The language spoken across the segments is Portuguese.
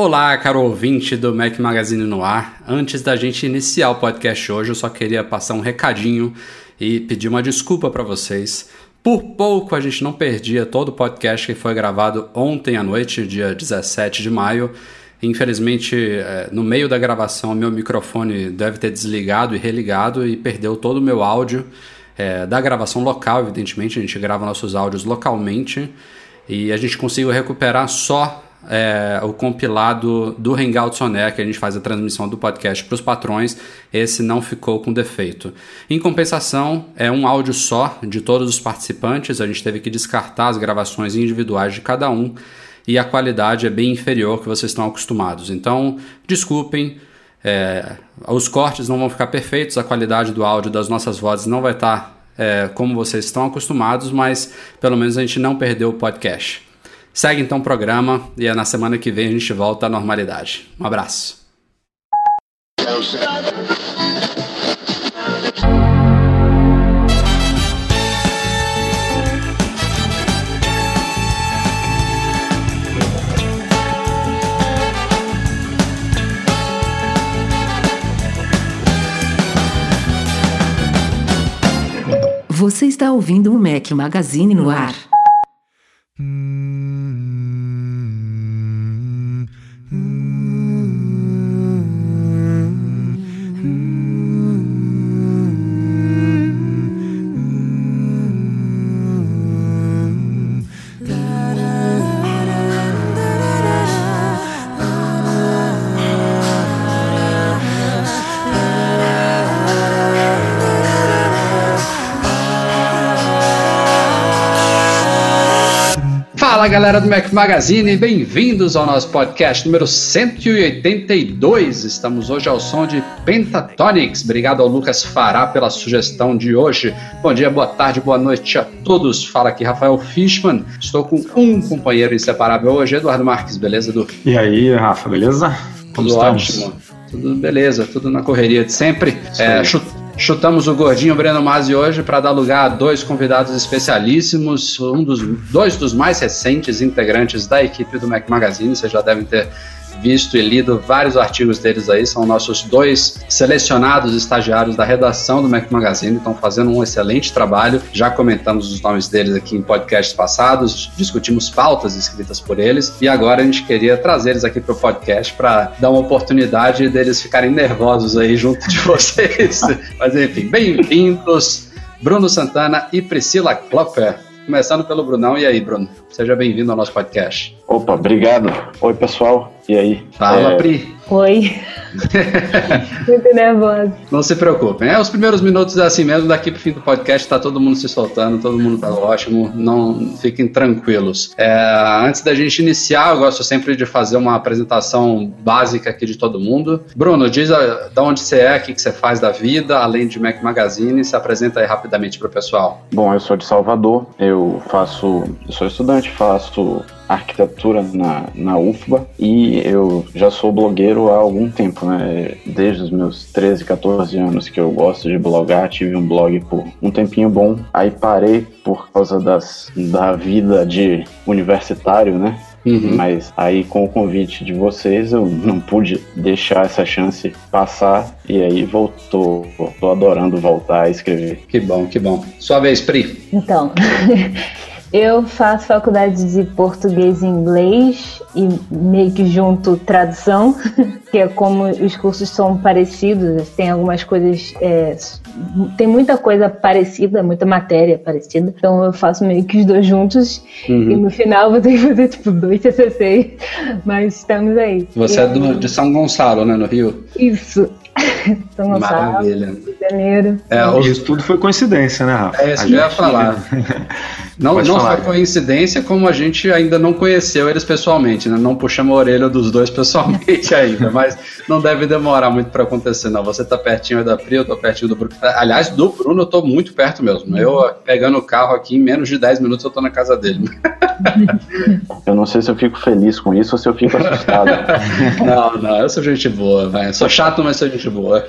Olá, caro ouvinte do Mac Magazine no ar. Antes da gente iniciar o podcast hoje, eu só queria passar um recadinho e pedir uma desculpa para vocês. Por pouco a gente não perdia todo o podcast que foi gravado ontem à noite, dia 17 de maio. Infelizmente, é, no meio da gravação, meu microfone deve ter desligado e religado e perdeu todo o meu áudio é, da gravação local, evidentemente. A gente grava nossos áudios localmente e a gente conseguiu recuperar só é, o compilado do Hangouts On Air, que a gente faz a transmissão do podcast para os patrões, esse não ficou com defeito. Em compensação, é um áudio só de todos os participantes, a gente teve que descartar as gravações individuais de cada um e a qualidade é bem inferior que vocês estão acostumados. Então, desculpem, é, os cortes não vão ficar perfeitos, a qualidade do áudio das nossas vozes não vai estar é, como vocês estão acostumados, mas pelo menos a gente não perdeu o podcast. Segue então o programa e é na semana que vem a gente volta à normalidade. Um abraço. Você está ouvindo o Mac Magazine no ar. Galera do Mac Magazine, bem-vindos ao nosso podcast número 182. Estamos hoje ao som de Pentatonics. Obrigado ao Lucas Fará pela sugestão de hoje. Bom dia, boa tarde, boa noite a todos. Fala aqui Rafael Fishman. Estou com um companheiro inseparável hoje, Eduardo Marques, beleza, Edu? E aí, Rafa, beleza? Como tudo estamos? ótimo. Tudo beleza, tudo na correria de sempre. É, Chutamos o gordinho Breno Masi hoje para dar lugar a dois convidados especialíssimos, um dos dois dos mais recentes integrantes da equipe do Mac Magazine. Vocês já devem ter visto e lido vários artigos deles aí, são nossos dois selecionados estagiários da redação do Mac Magazine, estão fazendo um excelente trabalho. Já comentamos os nomes deles aqui em podcasts passados, discutimos pautas escritas por eles e agora a gente queria trazer eles aqui para o podcast para dar uma oportunidade deles ficarem nervosos aí junto de vocês. Mas enfim, bem-vindos, Bruno Santana e Priscila Klopper. Começando pelo Brunão. E aí, Bruno? Seja bem-vindo ao nosso podcast. Opa, obrigado. Oi, pessoal. E aí? Fala, é... Pri. Oi. Muito nervosa. Não se preocupem. É, os primeiros minutos é assim mesmo. Daqui pro fim do podcast tá todo mundo se soltando, todo mundo tá ótimo. Não fiquem tranquilos. É, antes da gente iniciar, eu gosto sempre de fazer uma apresentação básica aqui de todo mundo. Bruno, diz a, de onde você é, o que, que você faz da vida, além de Mac Magazine. Se apresenta aí rapidamente pro pessoal. Bom, eu sou de Salvador. Eu faço. Eu sou estudante, faço arquitetura na, na UFBA e eu já sou blogueiro há algum tempo, né? Desde os meus 13, 14 anos que eu gosto de blogar, tive um blog por um tempinho bom, aí parei por causa das, da vida de universitário, né? Uhum. Mas aí com o convite de vocês eu não pude deixar essa chance passar e aí voltou. Tô adorando voltar a escrever. Que bom, que bom. Sua vez, Pri. Então, Eu faço faculdade de português e inglês e meio que junto tradução, que é como os cursos são parecidos, tem algumas coisas, é, tem muita coisa parecida, muita matéria parecida, então eu faço meio que os dois juntos uhum. e no final vou ter que fazer tipo dois TCC, mas estamos aí. Você e, é do, de São Gonçalo, né, no Rio? Isso. São Gonçalo, Maravilha. Rio de Janeiro. É, Isso tudo foi coincidência, né, Rafa? É isso que eu ia falar. Não, não foi coincidência, como a gente ainda não conheceu eles pessoalmente, né? Não puxamos a orelha dos dois pessoalmente ainda, mas não deve demorar muito para acontecer, não. Você tá pertinho da Pri, eu tô pertinho do Bruno. Aliás, do Bruno eu tô muito perto mesmo. Eu pegando o carro aqui, em menos de 10 minutos eu tô na casa dele. Eu não sei se eu fico feliz com isso ou se eu fico assustado. não, não, eu sou gente boa, vai. Sou chato, mas sou gente boa.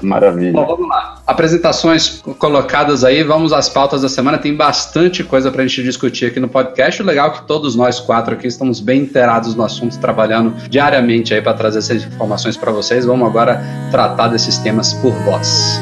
Maravilha. Bom, vamos lá. Apresentações colocadas aí, vamos às pautas da semana. Tem bastante coisa para a gente discutir aqui no podcast. O legal é que todos nós quatro aqui estamos bem inteirados no assunto, trabalhando diariamente aí para trazer essas informações para vocês. Vamos agora tratar desses temas por voz.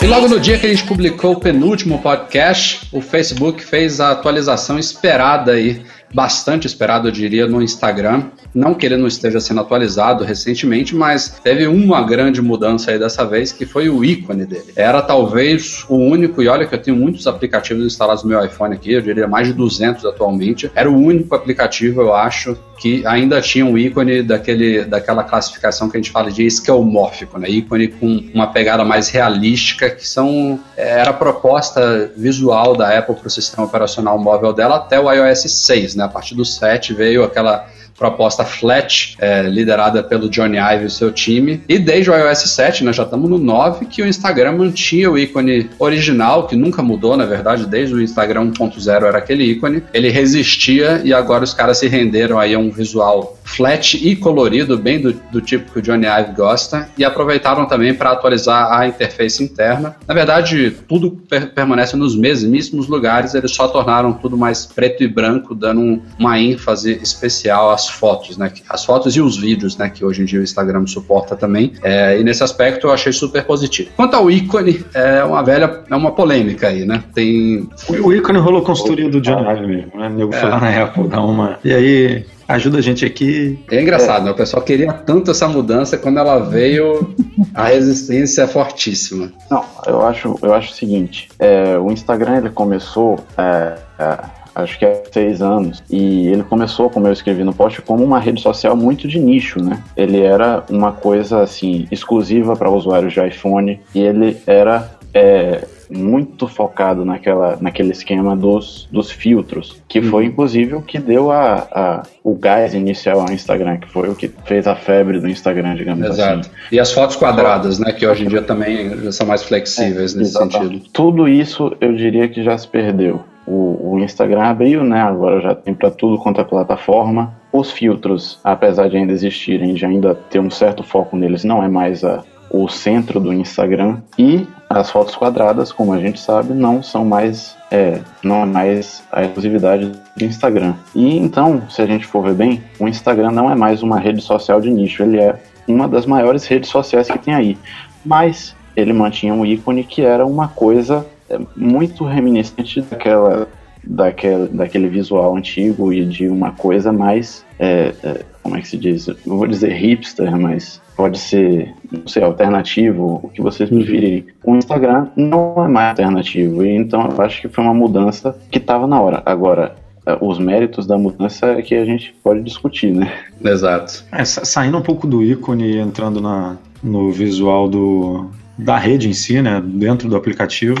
E logo no dia que a gente publicou o penúltimo podcast, o Facebook fez a atualização esperada aí bastante esperado, eu diria, no Instagram. Não que ele não esteja sendo atualizado recentemente, mas teve uma grande mudança aí dessa vez, que foi o ícone dele. Era talvez o único, e olha que eu tenho muitos aplicativos instalados no meu iPhone aqui, eu diria mais de 200 atualmente. Era o único aplicativo, eu acho, que ainda tinha um ícone daquele, daquela classificação que a gente fala de esquemórfico, né? ícone com uma pegada mais realística, que são era a proposta visual da Apple para o sistema operacional móvel dela até o iOS 6, né? A partir do 7 veio aquela proposta flat, é, liderada pelo Johnny Ive e seu time. E desde o iOS 7, nós já estamos no 9, que o Instagram mantinha o ícone original, que nunca mudou, na verdade, desde o Instagram 1.0 era aquele ícone. Ele resistia e agora os caras se renderam aí a um visual flat e colorido, bem do, do tipo que o Johnny Ive gosta, e aproveitaram também para atualizar a interface interna. Na verdade, tudo per permanece nos mesmíssimos lugares, eles só tornaram tudo mais preto e branco, dando um, uma ênfase especial às fotos, né? As fotos e os vídeos, né? Que hoje em dia o Instagram suporta também. É, e nesse aspecto eu achei super positivo. Quanto ao ícone, é uma velha, é uma polêmica aí, né? Tem. O, ícone rolou consultoria do John Ive mesmo, né? Eu fui lá na Apple dar uma. E aí ajuda a gente aqui. É engraçado, é. né? O pessoal queria tanto essa mudança, quando ela veio, a resistência é fortíssima. Não, eu acho, eu acho o seguinte: é, o Instagram ele começou. É, é, acho que há seis anos, e ele começou, como eu escrevi no post, como uma rede social muito de nicho, né? Ele era uma coisa assim exclusiva para usuários de iPhone e ele era é, muito focado naquela, naquele esquema dos, dos filtros, que foi uhum. inclusive o que deu a, a, o gás inicial ao Instagram, que foi o que fez a febre do Instagram, digamos Exato. assim. E as fotos quadradas, né, que hoje em dia também são mais flexíveis é, nesse exatamente. sentido. Tudo isso eu diria que já se perdeu. O, o Instagram abriu, né? Agora já tem para tudo quanto é plataforma. Os filtros, apesar de ainda existirem, de ainda ter um certo foco neles, não é mais a, o centro do Instagram e as fotos quadradas, como a gente sabe, não são mais é, não é mais a exclusividade do Instagram. E então, se a gente for ver bem, o Instagram não é mais uma rede social de nicho, ele é uma das maiores redes sociais que tem aí. Mas ele mantinha um ícone que era uma coisa é, muito reminiscente daquela, daquele, daquele visual antigo e de uma coisa mais, é, é, como é que se diz? Não vou dizer hipster, mas pode ser, não sei, alternativo, o que vocês preferirem. O Instagram não é mais alternativo, e então eu acho que foi uma mudança que estava na hora. Agora, eh, os méritos da mudança é que a gente pode discutir, né? Exato. É, saindo um pouco do ícone e entrando na, no visual do, da rede em si, né? Dentro do aplicativo,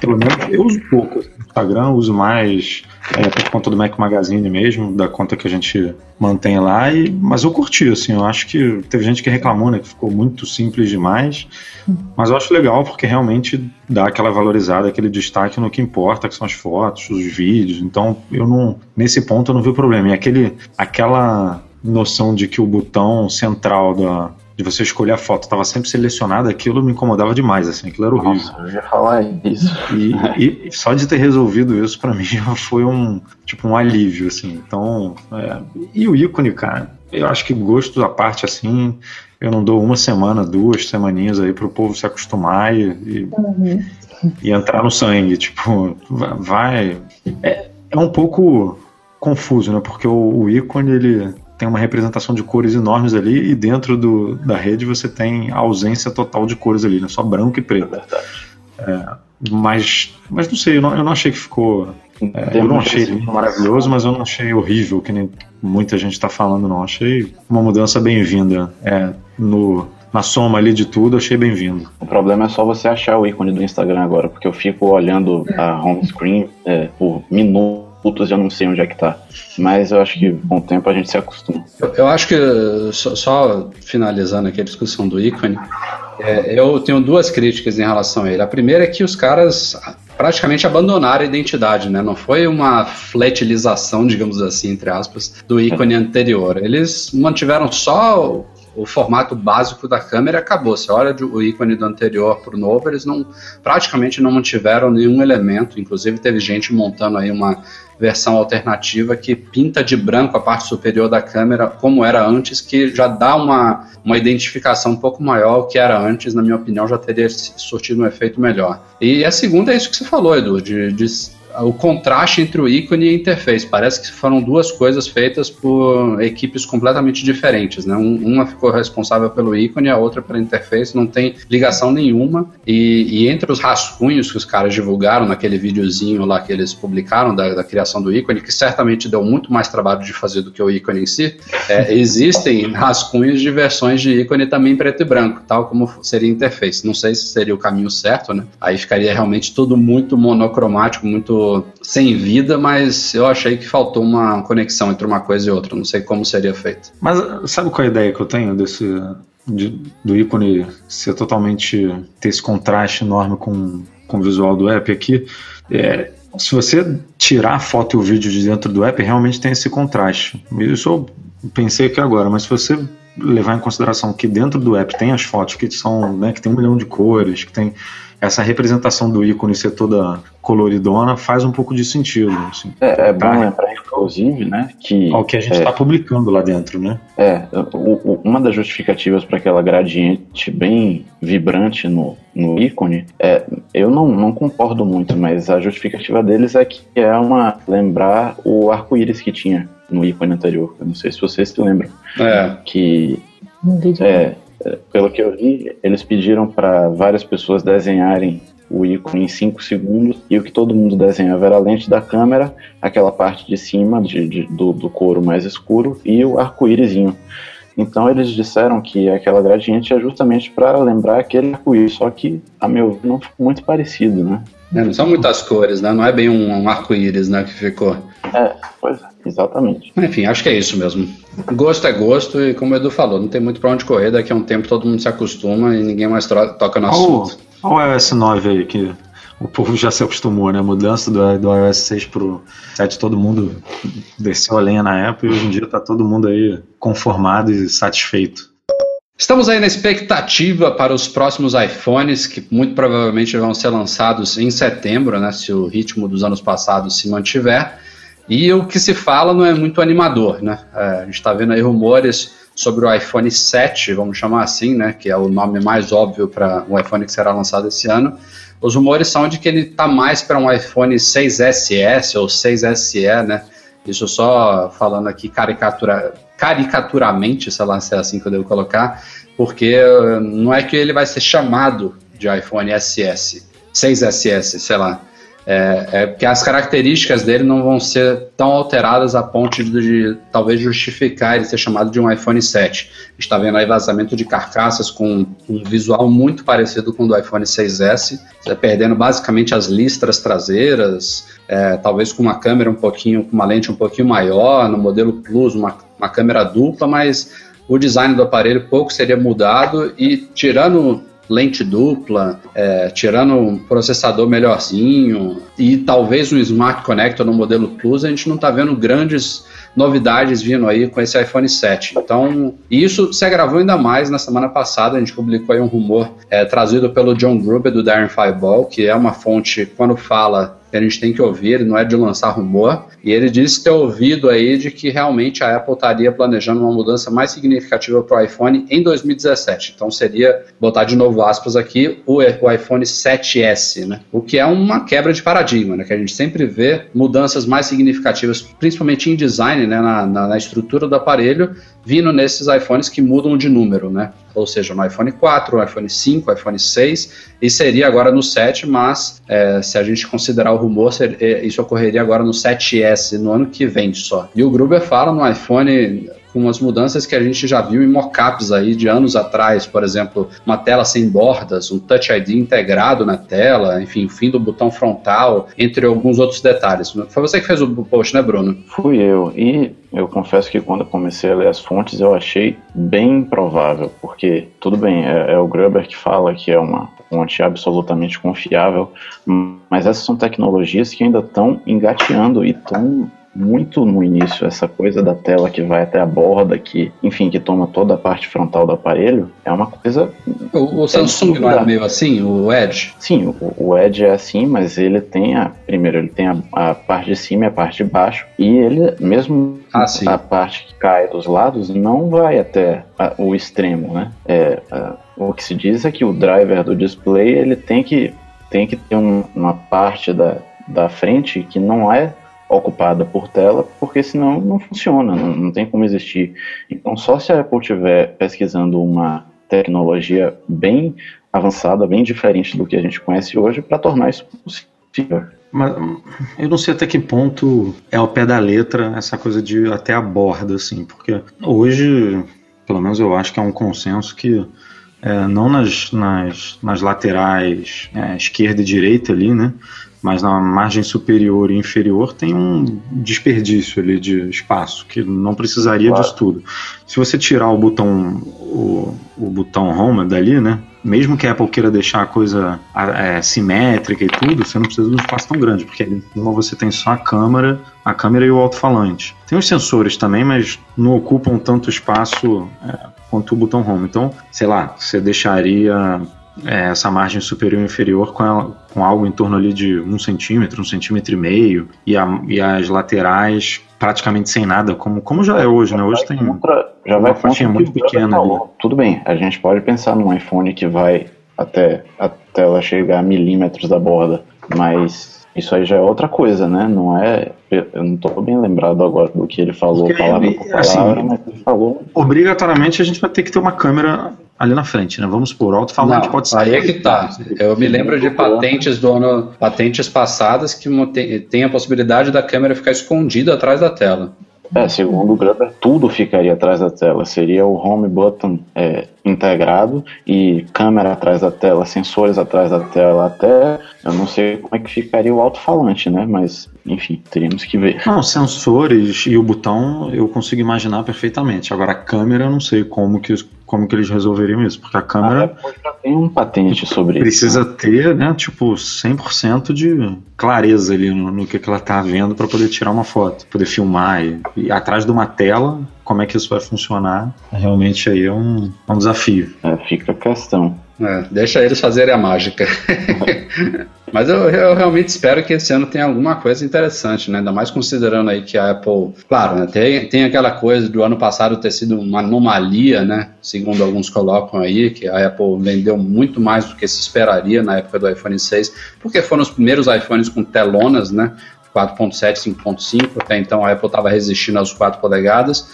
pelo menos eu uso pouco. Instagram uso mais é, por conta do Mac Magazine mesmo, da conta que a gente mantém lá, e, mas eu curti, assim, eu acho que teve gente que reclamou, né, que ficou muito simples demais, mas eu acho legal porque realmente dá aquela valorizada, aquele destaque no que importa, que são as fotos, os vídeos, então eu não, nesse ponto eu não vi problema, e aquele, aquela noção de que o botão central da, de você escolher a foto estava sempre selecionada, aquilo me incomodava demais, assim, aquilo era horrível. Nossa, eu ia falar isso. E, e só de ter resolvido isso para mim já foi um tipo um alívio, assim. Então, é, e o ícone, cara, eu acho que gosto da parte assim, eu não dou uma semana, duas semaninhas aí pro povo se acostumar e, e, uhum. e entrar no sangue, tipo, vai. É, é um pouco confuso, né? Porque o, o ícone ele tem uma representação de cores enormes ali e dentro do, da rede você tem a ausência total de cores ali, né? só branco e preto. É, é mas, mas não sei, eu não, eu não achei que ficou. É, eu não achei maravilhoso, mas eu não achei horrível, que nem muita gente está falando, não. Achei uma mudança bem-vinda. É, no, na soma ali de tudo, achei bem-vindo. O problema é só você achar o ícone do Instagram agora, porque eu fico olhando a home screen é, por minutos putas, eu não sei onde é que tá. Mas eu acho que com o tempo a gente se acostuma. Eu, eu acho que, só, só, finalizando aqui a discussão do ícone, É, eu tenho duas críticas em relação a ele. A primeira é que os caras praticamente abandonaram a identidade, né? Não foi uma fletilização, digamos assim, entre aspas, do ícone anterior. Eles mantiveram só o formato básico da câmera acabou. Você olha o ícone do anterior para o novo, eles não praticamente não mantiveram nenhum elemento. Inclusive teve gente montando aí uma versão alternativa que pinta de branco a parte superior da câmera, como era antes, que já dá uma, uma identificação um pouco maior. Que era antes, na minha opinião, já teria surtido um efeito melhor. E a segunda é isso que você falou, Edu, de, de o contraste entre o ícone e a interface. Parece que foram duas coisas feitas por equipes completamente diferentes. Né? uma ficou responsável pelo ícone, a outra pela interface, não tem ligação nenhuma. E, e, entre os rascunhos que os caras divulgaram naquele videozinho lá que eles publicaram da, da, criação do ícone, que certamente deu muito mais trabalho de fazer do que o ícone em si, é, existem rascunhos de versões de ícone também preto e branco, tal como seria a interface. Não sei se seria o caminho certo, né? Aí ficaria realmente tudo muito monocromático, muito sem vida, mas eu achei que faltou uma conexão entre uma coisa e outra. Não sei como seria feito. Mas sabe qual é a ideia que eu tenho desse de, do ícone ser totalmente ter esse contraste enorme com, com o visual do app aqui? É, se você tirar a foto e o vídeo de dentro do app, realmente tem esse contraste. Isso eu pensei aqui agora, mas se você levar em consideração que dentro do app tem as fotos que são, né, que tem um milhão de cores, que tem essa representação do ícone ser toda coloridona faz um pouco de sentido. Assim. É, é bom tá. lembrar, inclusive, né, que... Ao que a gente está é, publicando lá dentro, né? É, o, o, uma das justificativas para aquela gradiente bem vibrante no, no ícone, é, eu não, não concordo muito, mas a justificativa deles é que é uma lembrar o arco-íris que tinha no ícone anterior. Eu não sei se vocês se lembram. É. Que... É, pelo que eu vi, eles pediram para várias pessoas desenharem o ícone em 5 segundos e o que todo mundo desenhava era a lente da câmera, aquela parte de cima de, de, do, do couro mais escuro e o arco-írisinho. Então eles disseram que aquela gradiente é justamente para lembrar aquele arco-íris, só que, a meu ver, não ficou muito parecido, né? É, não são muitas cores, né? Não é bem um, um arco-íris, né, que ficou. É, pois é, exatamente. Enfim, acho que é isso mesmo. Gosto é gosto e como o Edu falou, não tem muito para onde correr, daqui a um tempo todo mundo se acostuma e ninguém mais toca no assunto. Olha o iOS 9 aí, que o povo já se acostumou, né? A mudança do, do iOS 6 pro 7, todo mundo desceu a lenha na época e hoje em dia tá todo mundo aí conformado e satisfeito. Estamos aí na expectativa para os próximos iPhones, que muito provavelmente vão ser lançados em setembro, né, se o ritmo dos anos passados se mantiver. E o que se fala não é muito animador, né? É, a gente está vendo aí rumores sobre o iPhone 7, vamos chamar assim, né, que é o nome mais óbvio para o iPhone que será lançado esse ano. Os rumores são de que ele está mais para um iPhone 6SS ou 6SE, né? Isso só falando aqui caricatura, caricaturamente, sei lá se é assim que eu devo colocar, porque uh, não é que ele vai ser chamado de iPhone SS, 6SS, sei lá. É, é porque as características dele não vão ser tão alteradas a ponto de, de, talvez justificar ele ser chamado de um iPhone 7. Está vendo aí vazamento de carcaças com um visual muito parecido com o do iPhone 6S, perdendo basicamente as listras traseiras, é, talvez com uma câmera um pouquinho, com uma lente um pouquinho maior, no modelo Plus, uma, uma câmera dupla, mas o design do aparelho pouco seria mudado e tirando lente dupla, é, tirando um processador melhorzinho e talvez um Smart Connector no modelo Plus, a gente não está vendo grandes novidades vindo aí com esse iPhone 7. Então, isso se agravou ainda mais na semana passada. A gente publicou aí um rumor é, trazido pelo John Gruber do Darren Fireball, que é uma fonte, quando fala que a gente tem que ouvir, não é de lançar rumor. E ele disse ter ouvido aí de que realmente a Apple estaria planejando uma mudança mais significativa para o iPhone em 2017. Então seria, botar de novo aspas aqui, o, iPhone 7S, né? O que é uma quebra de paradigma, né? Que a gente sempre vê mudanças mais significativas, principalmente em design, né? Na, na, na estrutura do aparelho, vindo nesses iPhones que mudam de número, né? Ou seja, no iPhone 4, no iPhone 5, iPhone 6, e seria agora no 7, mas é, se a gente considerar rumor, é, isso ocorreria agora no 7S, no ano que vem só. E o Gruber fala no iPhone com umas mudanças que a gente já viu em mockups aí de anos atrás, por exemplo, uma tela sem bordas, um Touch ID integrado na tela, enfim, o fim do botão frontal, entre alguns outros detalhes. Foi você que fez o post, né, Bruno? Fui eu. E eu confesso que quando eu comecei a ler as fontes eu achei bem improvável, porque tudo bem, é, é o Gruber que fala que é uma fonte absolutamente confiável, mas essas são tecnologias que ainda estão engateando e estão muito no início essa coisa da tela que vai até a borda, que, enfim, que toma toda a parte frontal do aparelho, é uma coisa. O, o Samsung não é meio assim, o Edge? Sim, o, o, Edge é assim, mas ele tem a. Primeiro, ele tem a, a parte de cima e a parte de baixo, e ele, mesmo ah, a parte que cai dos lados, não vai até a, o extremo, né? É, o que se diz é que o driver do display ele tem que, tem que ter um, uma parte da, da frente que não é ocupada por tela, porque senão não funciona, não, não tem como existir. Então, só se a Apple estiver pesquisando uma tecnologia bem avançada, bem diferente do que a gente conhece hoje, para tornar isso possível. Mas eu não sei até que ponto é ao pé da letra essa coisa de até a borda, assim, porque hoje, pelo menos eu acho que é um consenso que é, não nas, nas, nas laterais é, esquerda e direita ali, né? Mas na margem superior e inferior tem um desperdício ali de espaço que não precisaria claro. disso tudo. Se você tirar o botão o, o botão Home dali, né? Mesmo que a Apple queira deixar a coisa é, simétrica e tudo, você não precisa de um espaço tão grande, porque ali você tem só a câmera, a câmera e o alto-falante. Tem os sensores também, mas não ocupam tanto espaço é, quanto o botão Home. Então, sei lá, você deixaria é, essa margem superior e inferior com, ela, com algo em torno ali de um centímetro, um centímetro e meio, e, a, e as laterais praticamente sem nada, como, como já é hoje, né? Hoje tem contra, já vai uma faixinha muito pequena. Tudo bem, a gente pode pensar num iPhone que vai até a tela chegar a milímetros da borda, mas isso aí já é outra coisa, né? Não é. Eu não estou bem lembrado agora do que ele falou, Porque palavra ele, por palavra, assim, mas ele falou. Obrigatoriamente a gente vai ter que ter uma câmera ali na frente, né? Vamos por alto-falante pode ser. Aí é que tá. Eu me lembro de patentes do ano, patentes passadas que tem a possibilidade da câmera ficar escondida atrás da tela. É, segundo o Gruber, tudo ficaria atrás da tela. Seria o home button é, integrado e câmera atrás da tela, sensores atrás da tela, até eu não sei como é que ficaria o alto-falante, né? Mas, enfim, teríamos que ver. Não, sensores e o botão eu consigo imaginar perfeitamente. Agora a câmera eu não sei como que como que eles resolveriam isso, porque a câmera a já tem um patente sobre precisa isso. Precisa ter, né, tipo 100% de clareza ali no, no que, que ela tá vendo para poder tirar uma foto, poder filmar e, e, atrás de uma tela, como é que isso vai funcionar? Realmente aí é um, é um desafio. É, fica a questão. É, deixa eles fazerem a mágica. Mas eu, eu, realmente espero que esse ano tenha alguma coisa interessante, né? Ainda mais considerando aí que a Apple, claro, né? tem, tem aquela coisa do ano passado ter sido uma anomalia, né? Segundo alguns colocam aí, que a Apple vendeu muito mais do que se esperaria na época do iPhone 6, porque foram os primeiros iPhones com telonas, né? 4.7, 5.5, até então a Apple estava resistindo aos 4 polegadas.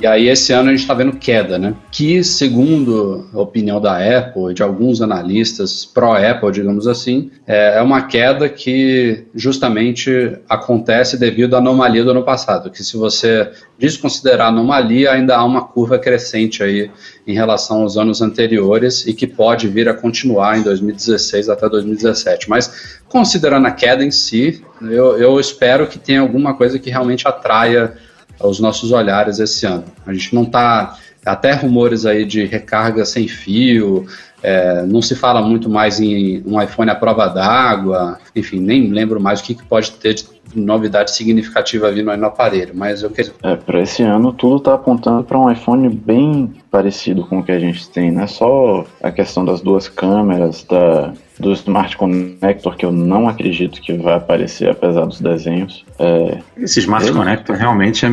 E aí esse ano a gente está vendo queda, né? Que segundo a opinião da Apple e de alguns analistas pró-Apple, digamos assim, é, é uma queda que justamente acontece devido à anomalia do ano passado. Que se você desconsiderar a anomalia, ainda há uma curva crescente aí em relação aos anos anteriores e que pode vir a continuar em 2016 até 2017. Mas considerando a queda em si, eu, eu espero que tenha alguma coisa que realmente atraia os nossos olhares esse ano. A gente não está. Até rumores aí de recarga sem fio, é, não se fala muito mais em um iPhone à prova d'água, enfim, nem lembro mais o que, que pode ter de novidade significativa vindo aí no aparelho, mas eu quero... É, para esse ano tudo está apontando para um iPhone bem parecido com o que a gente tem, não é só a questão das duas câmeras, da, do Smart Connector, que eu não acredito que vai aparecer, apesar dos desenhos. É, Esse Smart ele... Connector realmente é,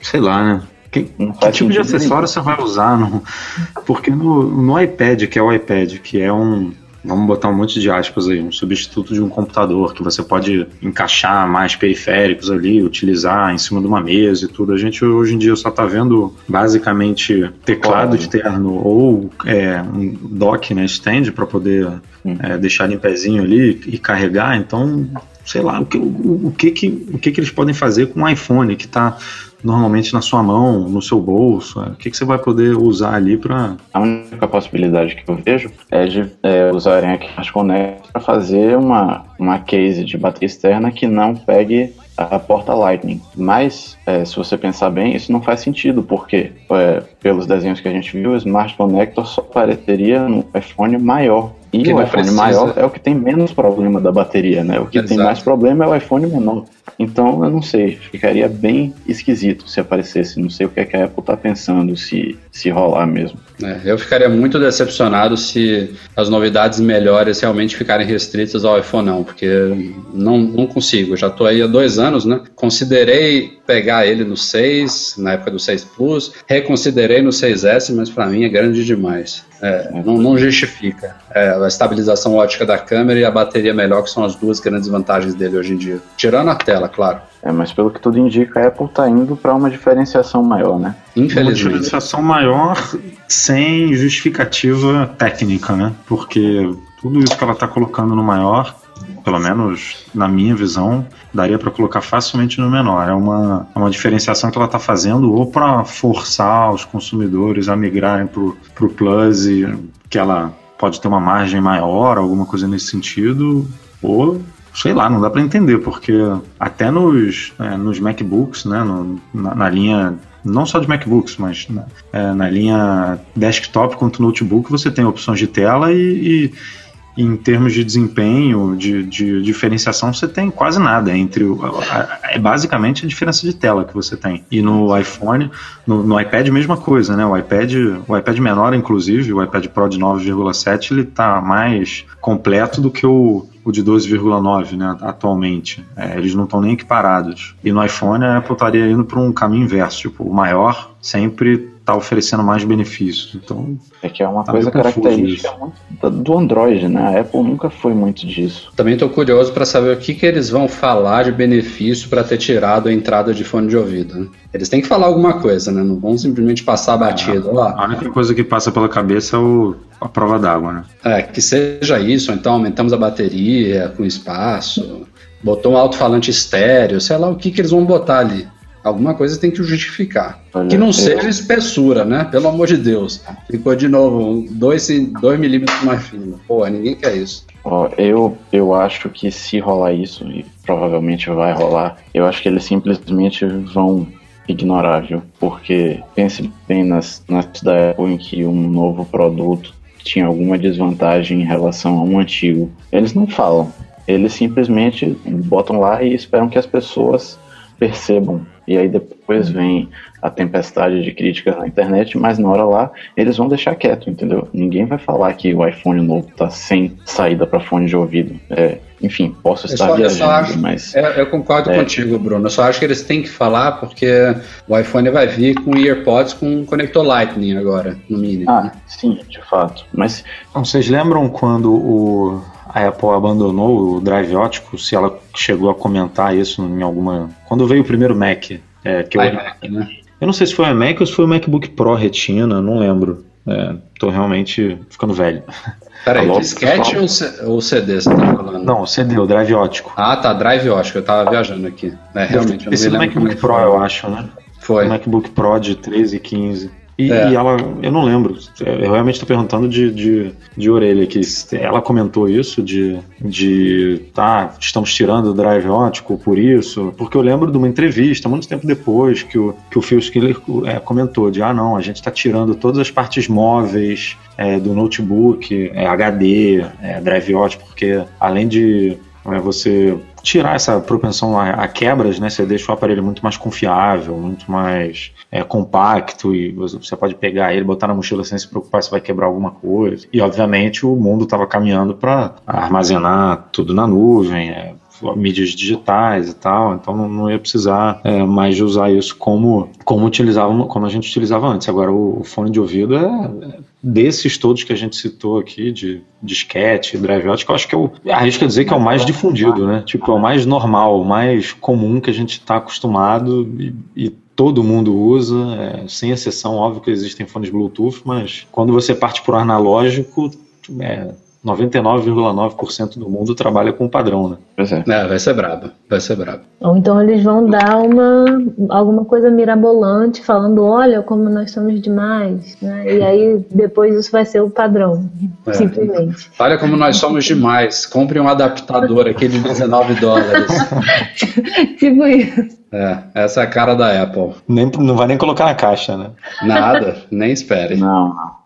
sei lá, né? Que, que tipo de acessório você vai usar? No, porque no, no iPad, que é o iPad, que é um, vamos botar um monte de aspas aí, um substituto de um computador que você pode encaixar mais periféricos ali, utilizar em cima de uma mesa e tudo. A gente hoje em dia só está vendo basicamente teclado externo ou é, um dock, né, stand para poder hum. é, deixar em pezinho ali e carregar. Então, sei lá, o que, o, o, que, que, o que, que eles podem fazer com um iPhone que está normalmente na sua mão, no seu bolso? O que, que você vai poder usar ali para. A única possibilidade que eu vejo é de é, usarem aqui as Connect para fazer uma, uma case de bateria externa que não pegue a porta Lightning. Mas, é, se você pensar bem, isso não faz sentido, porque é, pelos desenhos que a gente viu, o Smart Connector só apareceria no iPhone maior. E o iPhone maior é o que tem menos problema da bateria, né? O que tem Exato. mais problema é o iPhone menor. Então, eu não sei, ficaria bem esquisito se aparecesse. Não sei o que, é que a Apple tá pensando, se, se rolar mesmo. É, eu ficaria muito decepcionado se as novidades melhores realmente ficarem restritas ao iPhone não, porque não, não consigo. Já estou aí há dois anos, né? Considerei pegar ele no 6, na época do 6 Plus, reconsiderei no 6S, mas para mim é grande demais. É, não, não justifica. É, a estabilização ótica da câmera e a bateria melhor, que são as duas grandes vantagens dele hoje em dia. Tirando a tela, claro. É, mas pelo que tudo indica, a Apple tá indo para uma diferenciação maior, né? Uma Infelizmente. diferenciação maior sem justificativa técnica, né? Porque tudo isso que ela está colocando no maior, pelo menos na minha visão, daria para colocar facilmente no menor. É uma, é uma diferenciação que ela está fazendo ou para forçar os consumidores a migrarem para o Plus e que ela pode ter uma margem maior, alguma coisa nesse sentido, ou sei lá, não dá para entender, porque até nos, é, nos MacBooks, né, no- na, na linha não só de MacBooks, mas na, é, na linha desktop quanto notebook, você tem opções de tela e, e em termos de desempenho, de, de diferenciação, você tem quase nada entre o, a- é basicamente a diferença de tela que você tem. E no iPhone, no, no iPad mesma coisa, né? O iPad, o iPad menor, inclusive, o iPad Pro de 9,7, ele tá mais completo do que o o de 12,9 né, atualmente. É, eles não estão nem equiparados. E no iPhone a Apple estaria indo para um caminho inverso. Tipo, o maior sempre está oferecendo mais benefícios. Então, É que é uma Tá coisa característica muito do Android, né? A Apple nunca foi muito disso. Também estou curioso para saber o que, que eles vão falar de benefício para ter tirado a entrada de fone de ouvido. né? Eles têm que falar alguma coisa, né? Não vão simplesmente passar batido. Ó, a única coisa que passa pela cabeça é o- a prova d'água, né? é, que seja isso, ou então aumentamos a bateria com espaço, botou um alto-falante estéreo, sei lá o que, que eles vão botar ali. Alguma coisa tem que justificar. Olha, que não eu- seja espessura, né? Pelo amor de Deus. Ficou de novo 2 milímetros mais fino. Pô, ninguém quer isso. Ó, eu, eu acho que se rolar isso, e provavelmente vai rolar, eu acho que eles simplesmente vão ignorar, viu? Porque pense bem nas, nas da Apple em que um novo produto tinha alguma desvantagem em relação a um antigo. Eles não falam. Eles simplesmente botam lá e esperam que as pessoas percebam. E aí depois vem a tempestade de críticas na internet, mas na hora lá eles vão deixar quieto, entendeu? Ninguém vai falar que o iPhone novo tá sem saída para fone de ouvido. É, enfim, posso Eu estar eu só viajando, acho- mas É, eu concordo É. contigo, Bruno. Eu só acho que eles têm que falar porque o iPhone vai vir com EarPods com conector Lightning agora, no mínimo. ah, sim, de fato. Mas Então, vocês lembram quando o, a Apple abandonou o Drive ótico? Se ela chegou a comentar isso em alguma. Quando veio o primeiro Mac? É, que eu, iMac, né? eu não sei se foi o iMac ou se foi o MacBook Pro Retina, não lembro. É, tô realmente ficando velho. Peraí, disquete ou, ou CD você tá falando? Não, o CD, o Drive ótico. Ah, tá, Drive ótico, eu tava viajando aqui. É, realmente, eu não Esse MacBook é Pro, eu acho, né? Foi. O MacBook Pro de 13 e 15. E, É. e ela, eu não lembro, eu realmente estou perguntando de, de, de orelha aqui. Ela comentou isso de, de tá, estamos tirando o drive ótico por isso, porque eu lembro de uma entrevista, muito tempo depois, que o, que o Phil Schiller é, comentou de, ah não, a gente está tirando todas as partes móveis é, do notebook, é, HD, é, drive ótico, porque além de é, você tirar essa propensão a, a quebras, né? Você deixa o aparelho muito mais confiável, muito mais é, compacto e você pode pegar ele, botar na mochila sem se preocupar se vai quebrar alguma coisa. E obviamente o mundo estava caminhando para armazenar tudo na nuvem, é, mídias digitais e tal, então não, não ia precisar é, mais de usar isso como como utilizava, como a gente utilizava antes. Agora o, o fone de ouvido é, é desses todos que a gente citou aqui de disquete, drive ótico, eu acho que é o arrisco a dizer que é o mais difundido, né? Tipo, é o mais normal, o mais comum que a gente está acostumado e, e todo mundo usa, é, sem exceção, óbvio que existem fones Bluetooth, mas quando você parte para o analógico, é, 99,9% do mundo trabalha com o padrão, né? Pois é. é. vai ser brabo, vai ser brabo. Ou então eles vão dar uma alguma coisa mirabolante falando, olha como nós somos demais, né? E aí depois isso vai ser o padrão, é. simplesmente. Olha como nós somos demais. Compre um adaptador aqui de 19 dólares. tipo isso. É, essa é a cara da Apple. Nem, não vai nem colocar na caixa, né? Nada, nem espere. Não, não.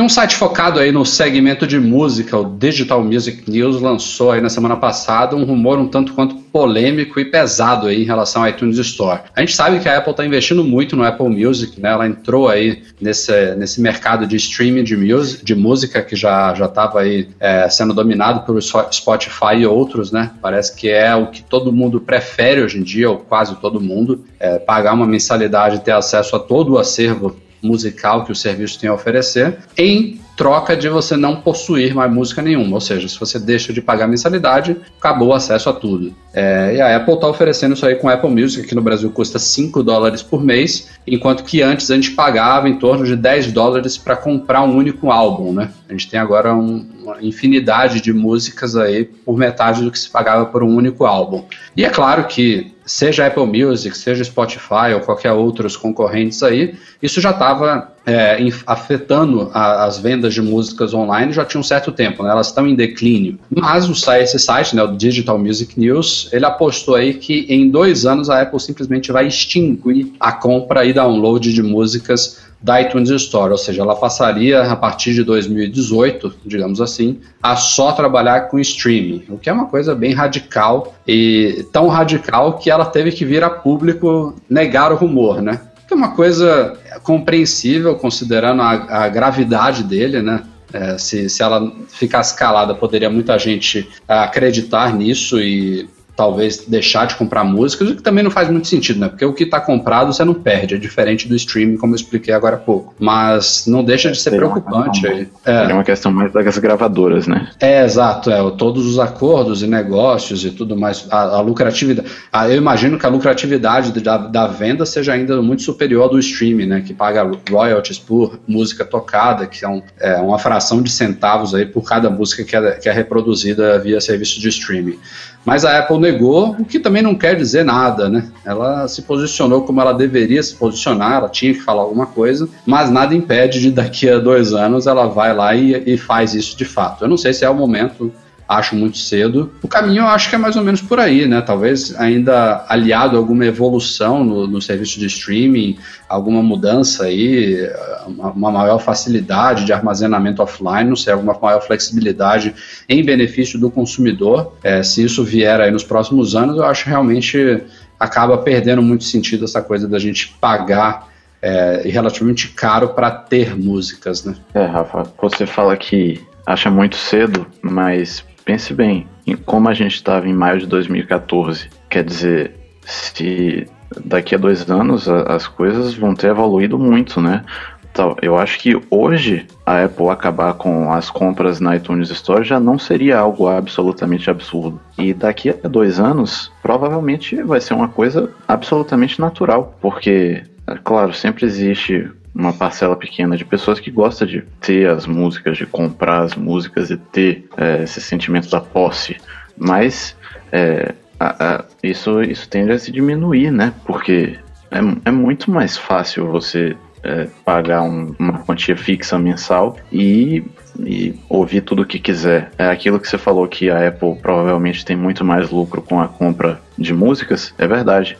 E um site focado aí no segmento de música, o Digital Music News, lançou aí na semana passada um rumor um tanto quanto polêmico e pesado aí em relação ao iTunes Store. A gente sabe que a Apple está investindo muito no Apple Music, né? Ela entrou aí nesse, nesse mercado de streaming de, music, de música que já já estava aí é, sendo dominado pelo Spotify e outros, né? Parece que é o que todo mundo prefere hoje em dia, ou quase todo mundo, é, pagar uma mensalidade e ter acesso a todo o acervo musical que o serviço tem a oferecer, em troca de você não possuir mais música nenhuma. Ou seja, se você deixa de pagar mensalidade, acabou o acesso a tudo. É, e a Apple está oferecendo isso aí com a Apple Music, que no Brasil custa 5 dólares por mês, enquanto que antes a gente pagava em torno de 10 dólares para comprar um único álbum, né? A gente tem agora um, uma infinidade de músicas aí por metade do que se pagava por um único álbum. E é claro que seja Apple Music, seja Spotify ou qualquer outros concorrentes aí, isso já estava é, afetando a, as vendas de músicas online já tinha um certo tempo, né? elas estão em declínio. Mas o esse site, né, o Digital Music News, ele apostou aí que em dois anos a Apple simplesmente vai extinguir a compra e download de músicas da iTunes Store, ou seja, ela passaria a partir de 2018, digamos assim, a só trabalhar com streaming, o que é uma coisa bem radical e tão radical que ela teve que vir a público negar o rumor, né? Que é uma coisa compreensível considerando a, a gravidade dele, né? É, se, se ela ficasse calada, poderia muita gente acreditar nisso e talvez deixar de comprar músicas, o que também não faz muito sentido, né? Porque o que está comprado você não perde, é diferente do streaming, como eu expliquei agora há pouco. Mas não deixa de ser Seria preocupante. Uma é. é uma questão mais das gravadoras, né? É, exato. É, todos os acordos e negócios e tudo mais, a, a lucratividade. A, eu imagino que a lucratividade da, da venda seja ainda muito superior ao do streaming, né? Que paga royalties por música tocada, que é, um, é uma fração de centavos aí por cada música que é, que é reproduzida via serviço de streaming. Mas a Apple negou, o que também não quer dizer nada, né? Ela se posicionou como ela deveria se posicionar, ela tinha que falar alguma coisa, mas nada impede de daqui a dois anos ela vai lá e, e faz isso de fato. Eu não sei se é o momento acho muito cedo. O caminho eu acho que é mais ou menos por aí, né? Talvez ainda aliado a alguma evolução no, no serviço de streaming, alguma mudança aí, uma, uma, maior facilidade de armazenamento offline, não sei, alguma maior flexibilidade em benefício do consumidor. É, se isso vier aí nos próximos anos, eu acho realmente acaba perdendo muito sentido essa coisa da gente pagar é, relativamente caro para ter músicas, né? É, Rafa, você fala que acha muito cedo, mas pense bem, em como a gente estava em maio de 2014. Quer dizer, se daqui a dois anos as coisas vão ter evoluído muito, né? Então, eu acho que hoje a Apple acabar com as compras na iTunes Store já não seria algo absolutamente absurdo. E daqui a dois anos, provavelmente vai ser uma coisa absolutamente natural, porque, é claro, sempre existe uma parcela pequena de pessoas que gosta de ter as músicas, de comprar as músicas e ter é, esse sentimento da posse. Mas é, a, a, isso, isso tende a se diminuir, né? Porque é, é muito mais fácil você é, pagar um, uma quantia fixa mensal e, e ouvir tudo o que quiser. É aquilo que você falou que a Apple provavelmente tem muito mais lucro com a compra de músicas, é verdade.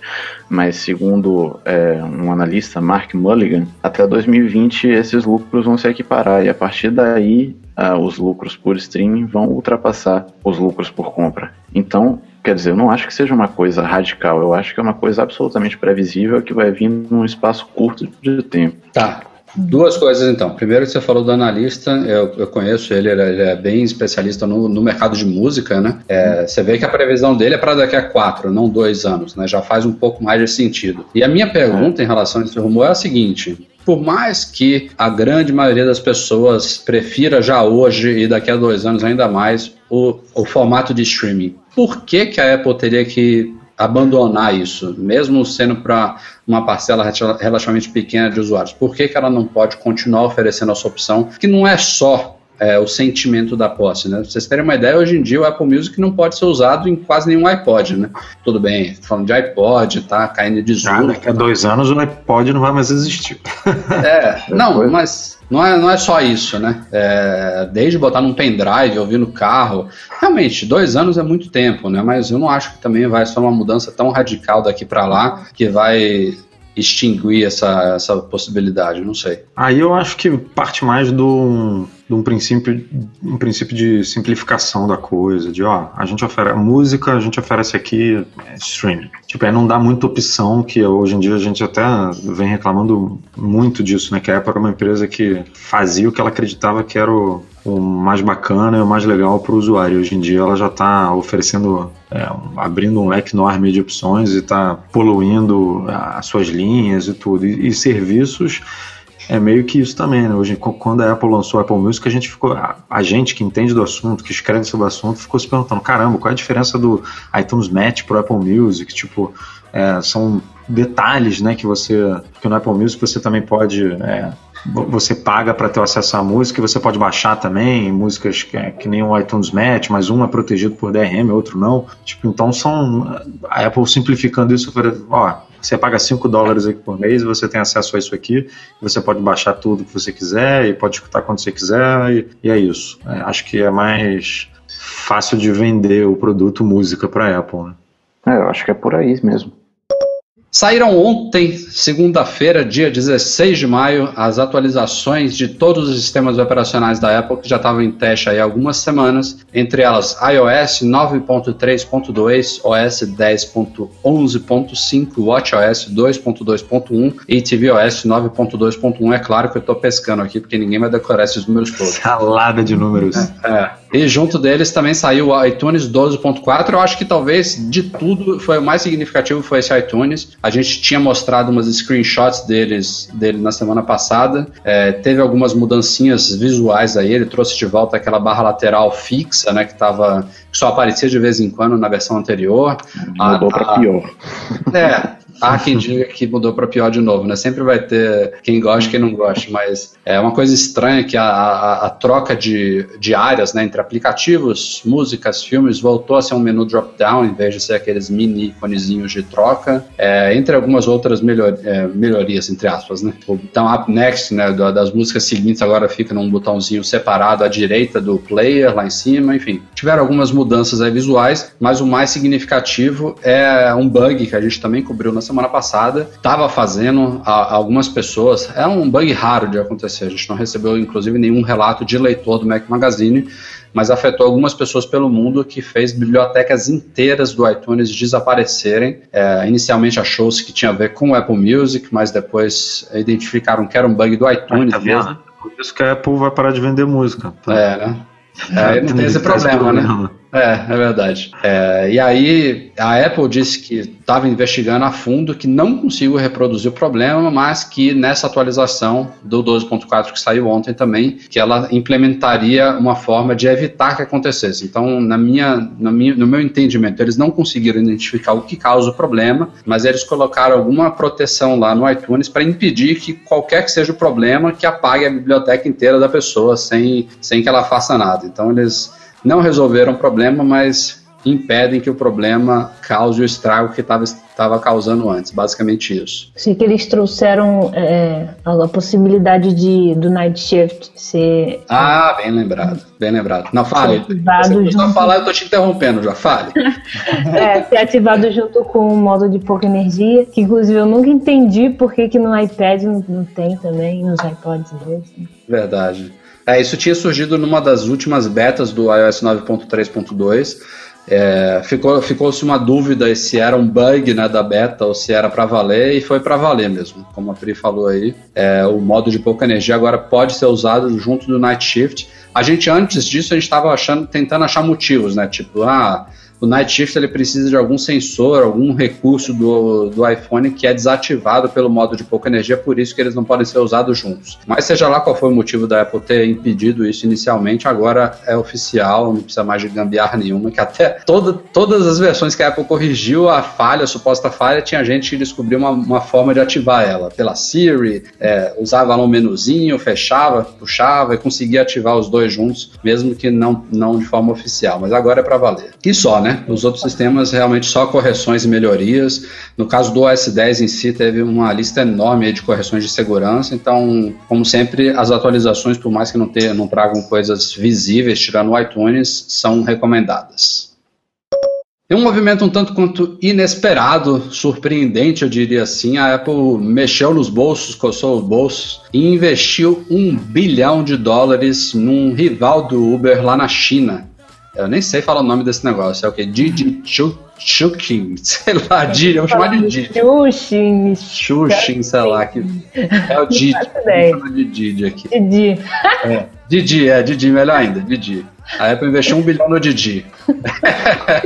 Mas segundo é, um analista, Mark Mulligan, até 2020 esses lucros vão se equiparar e a partir daí uh, os lucros por streaming vão ultrapassar os lucros por compra. Então Quer dizer, eu não acho que seja uma coisa radical, eu acho que é uma coisa absolutamente previsível que vai vir num espaço curto de tempo. Tá. Duas coisas então. Primeiro, você falou do analista, eu, eu conheço ele, ele é bem especialista no, no mercado de música, né? É, você vê que a previsão dele é para daqui a quatro, não dois anos, né? Já faz um pouco mais de sentido. E a minha pergunta em relação a esse rumor é a seguinte: por mais que a grande maioria das pessoas prefira já hoje e daqui a dois anos ainda mais o, o formato de streaming, por que, que a Apple teria que abandonar isso, mesmo sendo para uma parcela relativamente pequena de usuários? Por que, que ela não pode continuar oferecendo essa opção, que não é só é, o sentimento da posse, né? Pra vocês terem uma ideia, hoje em dia o Apple Music não pode ser usado em quase nenhum iPod, né? Tudo bem, falando de iPod, tá caindo de Ah, zoom. daqui a dois anos o iPod não vai mais existir. É, não, mas não é, não é só isso, né? É, desde botar num pendrive, ouvir no carro. Realmente, dois anos é muito tempo, né? Mas eu não acho que também vai ser uma mudança tão radical daqui pra lá que vai extinguir essa, essa possibilidade, não sei. Aí eu acho que parte mais do, de um princípio, um princípio de simplificação da coisa, de ó, a gente oferece música, a gente oferece aqui é, streaming. Tipo, aí não dá muita opção, que hoje em dia a gente até vem reclamando muito disso, né? Que a Apple era uma empresa que fazia o que ela acreditava que era o, o mais bacana e o mais legal para o usuário. Hoje em dia ela já está oferecendo, é, abrindo um leque enorme de opções e está poluindo a- as suas linhas e tudo. E, e serviços é meio que isso também, né? Hoje, qu- quando a Apple lançou a Apple Music, a gente ficou. A, a gente que entende do assunto, que escreve sobre o assunto, ficou se perguntando: caramba, qual é a diferença do iTunes Match pro Apple Music? Tipo, é, são detalhes, né? Que você. Porque no Apple Music você também pode. é, você paga para ter acesso à música e você pode baixar também músicas que, é, que nem o iTunes Match, mas um é protegido por DRM, outro não. Tipo, então são. A Apple simplificando isso, ó, você paga 5 dólares aqui por mês, você tem acesso a isso aqui, você pode baixar tudo que você quiser e pode escutar quando você quiser, e, e é isso. É, acho que é mais fácil de vender o produto música para Apple. Né? É, eu acho que é por aí mesmo. Saíram ontem, segunda-feira, dia 16 de maio, as atualizações de todos os sistemas operacionais da Apple que já estavam em teste aí há algumas semanas, entre elas iOS 9.3.2, OS 10.11.5, WatchOS 2.2.1 e tvOS 9.2.1. É claro que eu estou pescando aqui porque ninguém vai decorar esses números todos. Salada de números. É. E junto deles também saiu o iTunes 12.4. Eu acho que talvez de tudo foi o mais significativo foi esse iTunes. A gente tinha mostrado umas screenshots deles dele na semana passada. É, teve algumas mudancinhas visuais aí. Ele trouxe de volta aquela barra lateral fixa, né, que tava que só aparecia de vez em quando na versão anterior. Mudou pra ah. pior. É. Há quem diga que mudou para pior de novo, né? Sempre vai ter quem gosta e quem não gosta, mas é uma coisa estranha que a, a, a troca de, de áreas né, entre aplicativos, músicas, filmes voltou a ser um menu drop-down em vez de ser aqueles mini iconezinhos de troca, é, entre algumas outras melhor, é, melhorias, entre aspas, né? O botão Up Next, né, da- das músicas seguintes agora fica num botãozinho separado à direita do player, lá em cima, enfim. Tiveram algumas mudanças visuais, mas o mais significativo é um bug que a gente também cobriu na semana passada. Estava fazendo a, algumas pessoas. É um bug raro de acontecer. A gente não recebeu, inclusive, nenhum relato de leitor do Mac Magazine, mas afetou algumas pessoas pelo mundo que fez bibliotecas inteiras do iTunes desaparecerem. É, inicialmente achou-se que tinha a ver com o Apple Music, mas depois identificaram que era um bug do iTunes Tá mesmo. Por isso que a Apple vai parar de vender música. É, né? Aí não tem esse problema, né? É, é verdade. É, e aí a Apple disse que estava investigando a fundo, que não conseguiu reproduzir o problema, mas que nessa atualização do 12.4 que saiu ontem também, que ela implementaria uma forma de evitar que acontecesse. Então, na minha, na minha, no meu entendimento, eles não conseguiram identificar o que causa o problema, mas eles colocaram alguma proteção lá no iTunes para impedir que qualquer que seja o problema, que apague a biblioteca inteira da pessoa sem, sem que ela faça nada. Então, eles não resolveram o problema, mas impedem que o problema cause o estrago que estava causando antes. Basicamente isso. Sei que eles trouxeram é, a possibilidade de, do Night Shift ser. Ah, bem lembrado, bem lembrado. Não, fale. Você junto. falar, eu tô te interrompendo já. Fale. É, ser ativado junto com o modo de pouca energia, que inclusive eu nunca entendi por que, que no iPad não, não tem também, nos iPods né? Verdade. É, isso tinha surgido numa das últimas betas do iOS 9.3.2. É, ficou, ficou-se uma dúvida se era um bug né, da beta ou se era para valer, e foi para valer mesmo. Como a Pri falou aí, é, o modo de pouca energia agora pode ser usado junto do Night Shift. A gente, antes disso, a gente estava achando, tentando achar motivos, né? Tipo, ah, o Night Shift ele precisa de algum sensor, algum recurso do, do iPhone que é desativado pelo modo de pouca energia, por isso que eles não podem ser usados juntos. Mas seja lá qual foi o motivo da Apple ter impedido isso inicialmente, agora é oficial, não precisa mais de gambiarra nenhuma, que até toda, todas as versões que a Apple corrigiu a falha, a suposta falha, tinha gente que descobriu uma, uma forma de ativar ela pela Siri, é, usava lá um menuzinho, fechava, puxava e conseguia ativar os dois juntos, mesmo que não, não de forma oficial, mas agora é para valer. E só, né? Os outros sistemas realmente só correções e melhorias. No caso do OS 10 em si, teve uma lista enorme de correções de segurança, então, como sempre, as atualizações, por mais que não, ter, não tragam coisas visíveis, tirando o iTunes, são recomendadas. Em um movimento um tanto quanto inesperado, surpreendente, eu diria assim, a Apple mexeu nos bolsos, coçou os bolsos e investiu um bilhão de dólares num rival do Uber lá na China. Eu nem sei falar o nome desse negócio, é o que? Didi Chukin, sei lá, Didi, eu vou chamar de Didi. Xuxin. Xuxin, sei lá. Que... É o Didi, vou chamar de Didi aqui. Didi. É, Didi, é, Didi, melhor ainda, Didi. A Apple investiu um bilhão no Didi.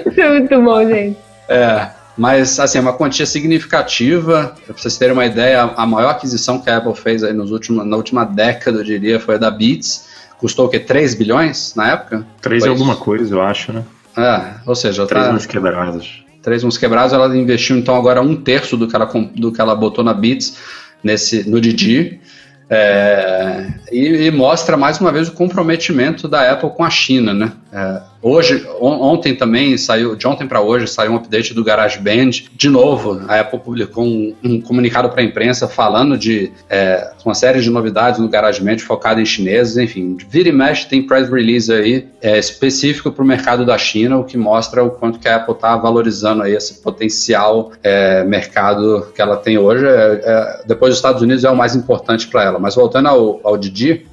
Isso é muito bom, gente. É, mas assim, é uma quantia significativa. Para vocês terem uma ideia, a maior aquisição que a Apple fez aí nos últimos, na última década, eu diria, foi a da Beats. Custou o quê? 3 bilhões na época? 3 e alguma coisa, eu acho, né? É, ou seja... 3 tá... uns quebrados. 3 uns quebrados, ela investiu então agora um terço do que ela, do que ela botou na Beats nesse, no Didi. É, e, e, mostra mais uma vez o comprometimento da Apple com a China, né? É, hoje, on, ontem também saiu, de ontem para hoje saiu um update do GarageBand. De novo, a Apple publicou um, um comunicado para a imprensa falando de é, uma série de novidades no GarageBand focado em chineses. Enfim, vira e mexe tem press release aí é, específico para o mercado da China, o que mostra o quanto que a Apple está valorizando aí esse potencial é, mercado que ela tem hoje. É, é, depois dos Estados Unidos é o mais importante para ela. Mas voltando ao, ao Didi,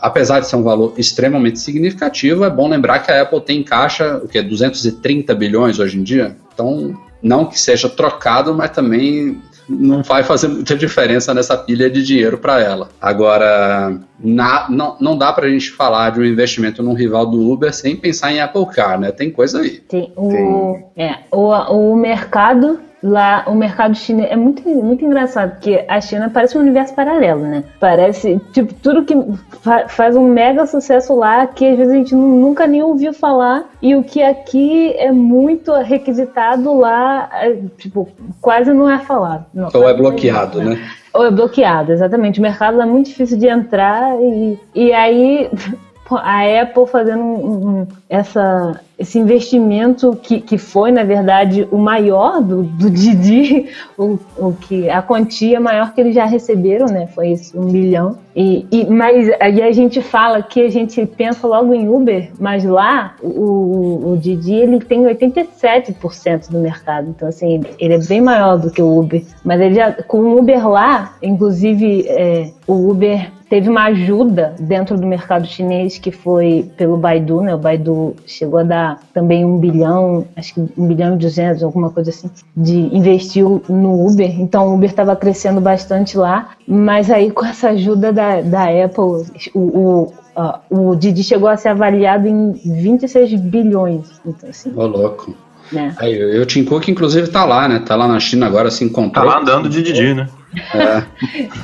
apesar de ser um valor extremamente significativo, é bom lembrar que a Apple tem em caixa o que 230 bilhões hoje em dia. Então, não que seja trocado, mas também não vai fazer muita diferença nessa pilha de dinheiro para ela. Agora, na, não, não dá para a gente falar de um investimento num rival do Uber sem pensar em Apple Car, né? Tem coisa aí. Tem, o, Tem. É, o, o mercado lá o mercado chinês é muito, muito engraçado, porque a China parece um universo paralelo, né? Parece, tipo, tudo que fa faz um mega sucesso lá, que às vezes a gente nunca nem ouviu falar, e o que aqui é muito requisitado lá, é, tipo, quase não é falado. Não, Ou é bloqueado, né? Ou é bloqueado, exatamente. O mercado é muito difícil de entrar e, e aí a Apple fazendo um, um, essa, esse investimento que, que foi, na verdade, o maior do, do Didi, o, o que a quantia maior que eles já receberam, né? Foi isso, um milhão. E, e, mas aí a gente fala que a gente pensa logo em Uber, mas lá o, o Didi ele tem 87% do mercado. Então, assim, ele é bem maior do que o Uber. Mas ele já, com o Uber lá, inclusive, é, o Uber teve uma ajuda dentro do mercado chinês que foi pelo Baidu, né? O Baidu chegou a dar também um bilhão, acho que um bilhão e duzentos, alguma coisa assim, de investiu no Uber. Então o Uber estava crescendo bastante lá, mas aí com essa ajuda da, da Apple, o, o Uh, o Didi chegou a ser avaliado em 26 bilhões. Então, assim, Ô, louco. Né? Aí, o Tim Cook, inclusive, tá lá, né? Tá lá na China agora, se encontrou. Tá lá andando de Didi, né? É.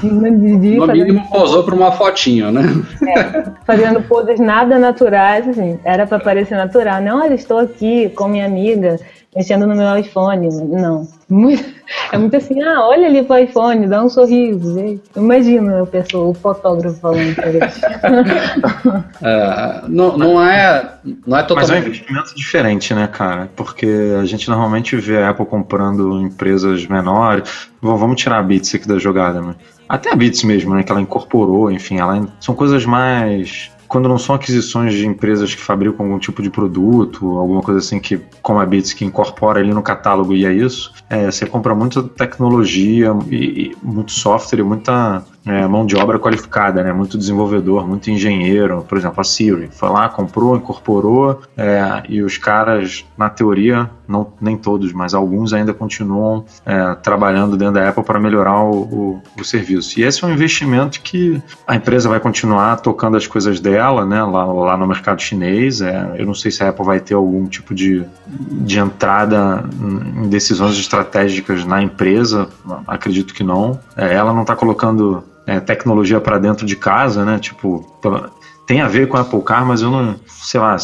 no mínimo posou para uma fotinho, né? É, fazendo poses nada naturais, assim, era para parecer natural. Não, olha, estou aqui com minha amiga, mexendo no meu iPhone. Não. Muito, é muito assim, ah, olha ali pro iPhone, dá um sorriso. Imagina a pessoa, o fotógrafo falando pra eles. É, não, não, é, não é totalmente... Mas é um investimento diferente, né, cara? Porque a gente normalmente vê a Apple comprando empresas menores. Vamos tirar a Beats aqui da jogada, né? Até a Beats mesmo, né? Que ela incorporou, enfim, ela, são coisas mais quando não são aquisições de empresas que fabricam algum tipo de produto, alguma coisa assim que, como a Bits, que incorpora ali no catálogo e é isso, é, você compra muita tecnologia e, e muito software e muita é, mão de obra qualificada, né? Muito desenvolvedor, muito engenheiro. Por exemplo, a Siri foi lá, comprou, incorporou é, e os caras, na teoria, não, nem todos, mas alguns ainda continuam é, trabalhando dentro da Apple para melhorar o, o, o, serviço. E esse é um investimento que a empresa vai continuar tocando as coisas dela, né? Lá, lá no mercado chinês. É, eu não sei se a Apple vai ter algum tipo de, de entrada em decisões estratégicas na empresa. Acredito que não. É, ela não está colocando é, tecnologia para dentro de casa, né? Tipo, tem a ver com a Apple Car, mas eu não, sei lá,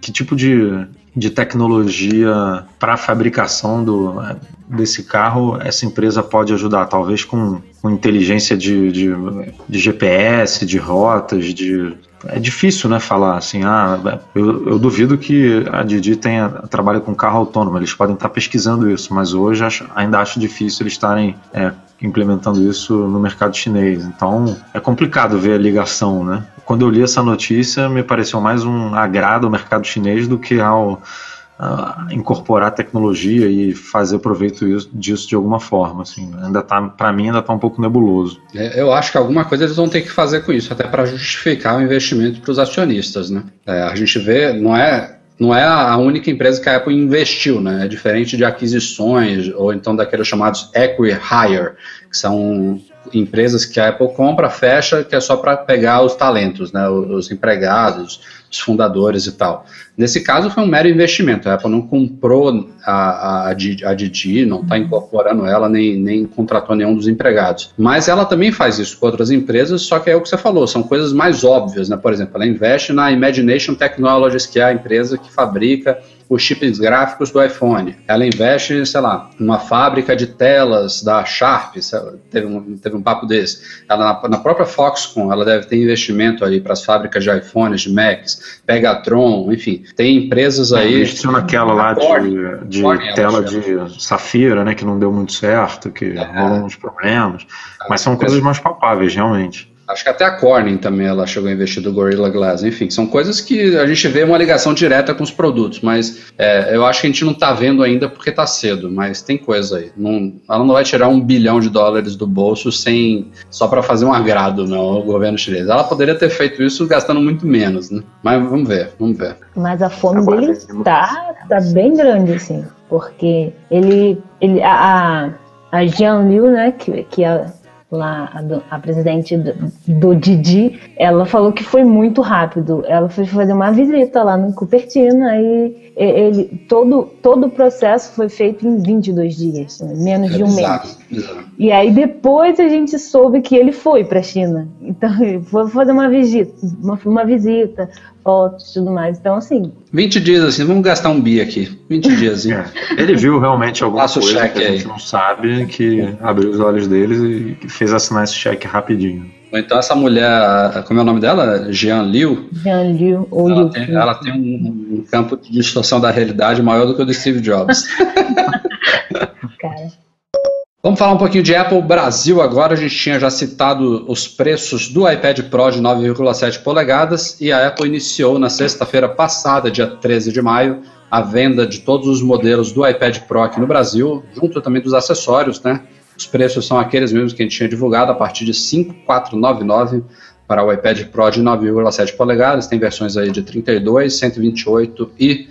que tipo de, de tecnologia para fabricação do, desse carro essa empresa pode ajudar, talvez com, com inteligência de, de, de GPS, de rotas, de é difícil, né, falar assim, ah, eu, eu duvido que a Didi tenha trabalhe com carro autônomo, eles podem estar pesquisando isso, mas hoje acho, ainda acho difícil eles estarem é, implementando isso no mercado chinês. Então é complicado ver a ligação, né? Quando eu li essa notícia, me pareceu mais um agrado ao mercado chinês do que ao uh, incorporar tecnologia e fazer proveito disso de alguma forma. Assim, ainda tá, para mim, ainda está um pouco nebuloso. É, eu acho que alguma coisa eles vão ter que fazer com isso, até para justificar o investimento para os acionistas, né? É, a gente vê, não é não é a única empresa que a Apple investiu, né? É diferente de aquisições ou então daqueles chamados equity hire, que são empresas que a Apple compra, fecha, que é só para pegar os talentos, né? Os empregados, os fundadores e tal. Nesse caso foi um mero investimento. A Apple não comprou a, a, a Didi, não está incorporando ela, nem, nem contratou nenhum dos empregados. Mas ela também faz isso com outras empresas, só que é o que você falou, são coisas mais óbvias, né? Por exemplo, ela investe na Imagination Technologies, que é a empresa que fabrica os chips gráficos do iPhone. Ela investe, sei lá, numa fábrica de telas da Sharp, teve um, teve um papo desse. Ela, na, na própria Foxconn, ela deve ter investimento aí para as fábricas de iPhones, de Macs, Pegatron, enfim. Tem empresas aí. Investiu naquela lá de, de tela de Safira, né, que não deu muito certo, que é. rolou uns problemas. Mas são coisas mais palpáveis, realmente. Acho que até a Corning também ela chegou a investir do Gorilla Glass. Enfim, são coisas que a gente vê uma ligação direta com os produtos, mas é, eu acho que a gente não está vendo ainda porque está cedo, mas tem coisa aí. Não, ela não vai tirar um bilhão de dólares do bolso sem só para fazer um agrado no ao governo chinês. Ela poderia ter feito isso gastando muito menos, né? Mas vamos ver, vamos ver. Mas a fome dele está tá bem grande, assim, porque ele, ele a, a Jian Liu, né, que, que é lá a, a presidente do, do, Didi, ela falou que foi muito rápido. Ela foi fazer uma visita lá no Cupertino e ele todo todo o processo foi feito em 22 dias, né? menos é de um mês. E aí depois a gente soube que ele foi para a China. Então, foi fazer uma visita, uma, uma visita, fotos e tudo mais. Então, assim. 20 dias, assim, vamos gastar um bi aqui. 20 dias, assim. É, ele viu realmente alguma Passa coisa que a gente não sabe, que abriu os olhos deles e fez assinar esse cheque rapidinho. Então essa mulher, como é o nome dela? Jean Liu. Jean Liu, ou ela, Liu. Tem, ela tem um, um, campo de distorção da realidade maior do que o do Steve Jobs. Cara. Vamos falar um pouquinho de Apple Brasil agora. A gente tinha já citado os preços do iPad Pro de 9,7 polegadas e a Apple iniciou na sexta-feira passada, dia 13 de maio, a venda de todos os modelos do iPad Pro aqui no Brasil, junto também dos acessórios, né? Os preços são aqueles mesmos que a gente tinha divulgado a partir de 5,499 para o iPad Pro de 9,7 polegadas. Tem versões aí de 32, 128 e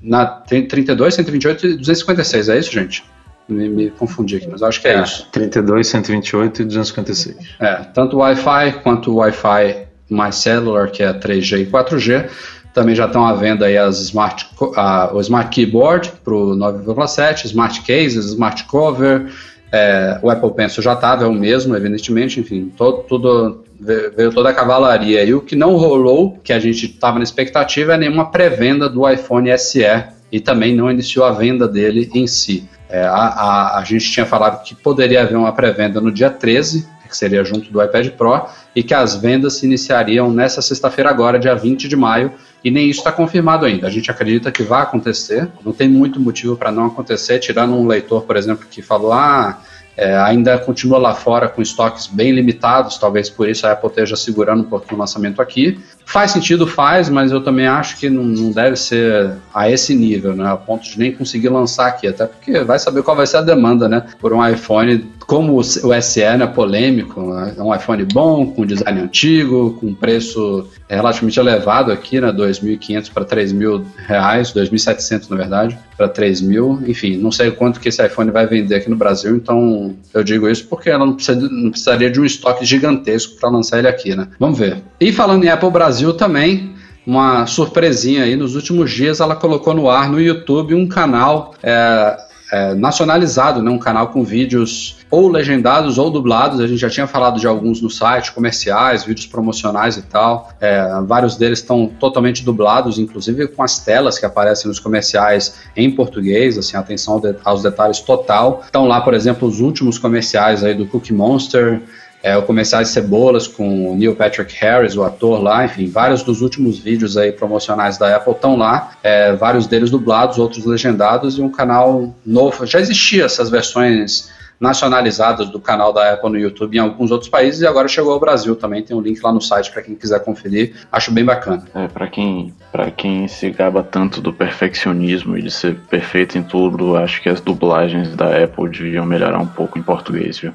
na 32, 128 e 256. É isso, gente? Me, me, confundi aqui, mas acho que é, é isso. 32, 128 e 256. É, tanto o Wi-Fi quanto o Wi-Fi mais Cellular, que é 3G e 4G. Também já estão à venda aí as smart, a, o Smart Keyboard para o 9,7, Smart Cases, Smart Cover, é, o Apple Pencil já estava, é o mesmo, evidentemente, enfim, todo, tudo, veio toda a cavalaria. E o que não rolou, que a gente estava na expectativa, é nenhuma pré-venda do iPhone SE e também não iniciou a venda dele em si. É, a, a, a, gente tinha falado que poderia haver uma pré-venda no dia 13, que seria junto do iPad Pro, e que as vendas se iniciariam nessa sexta-feira agora, dia 20 de maio, e nem isso está confirmado ainda. A gente acredita que vai acontecer, não tem muito motivo para não acontecer, tirando um leitor, por exemplo, que falou, ah, é, ainda continua lá fora com estoques bem limitados, talvez por isso a Apple esteja segurando um pouquinho o lançamento aqui. Faz sentido, faz, mas eu também acho que não, não, deve ser a esse nível, né? A ponto de nem conseguir lançar aqui, até porque vai saber qual vai ser a demanda, né? Por um iPhone como o SE é polêmico, é um iPhone bom, com design antigo, com preço relativamente elevado aqui, né, 2.500 para 3.000 reais, 2.700 na verdade, para 3.000, enfim, não sei quanto que esse iPhone vai vender aqui no Brasil, então eu digo isso porque ela não, precisa, não precisaria de um estoque gigantesco para lançar ele aqui, né? Vamos ver. E falando em Apple Brasil também, uma surpresinha aí, nos últimos dias ela colocou no ar no YouTube um canal é, é, nacionalizado, né? um canal com vídeos ou legendados ou dublados. A gente já tinha falado de alguns no site, comerciais, vídeos promocionais e tal. É, vários deles estão totalmente dublados, inclusive com as telas que aparecem nos comerciais em português, assim, atenção aos detalhes total. Estão lá, por exemplo, os últimos comerciais aí do Cookie Monster, é, o comerciais Cebolas com o Neil Patrick Harris, o ator lá, enfim, vários dos últimos vídeos aí promocionais da Apple estão lá, é, vários deles dublados, outros legendados e um canal novo. Já existia essas versões nacionalizadas do canal da Apple no YouTube em alguns outros países e agora chegou ao Brasil também. Tem um link lá no site para quem quiser conferir. Acho bem bacana. É, para quem, para quem se gaba tanto do perfeccionismo e de ser perfeito em tudo, acho que as dublagens da Apple deviam melhorar um pouco em português, viu?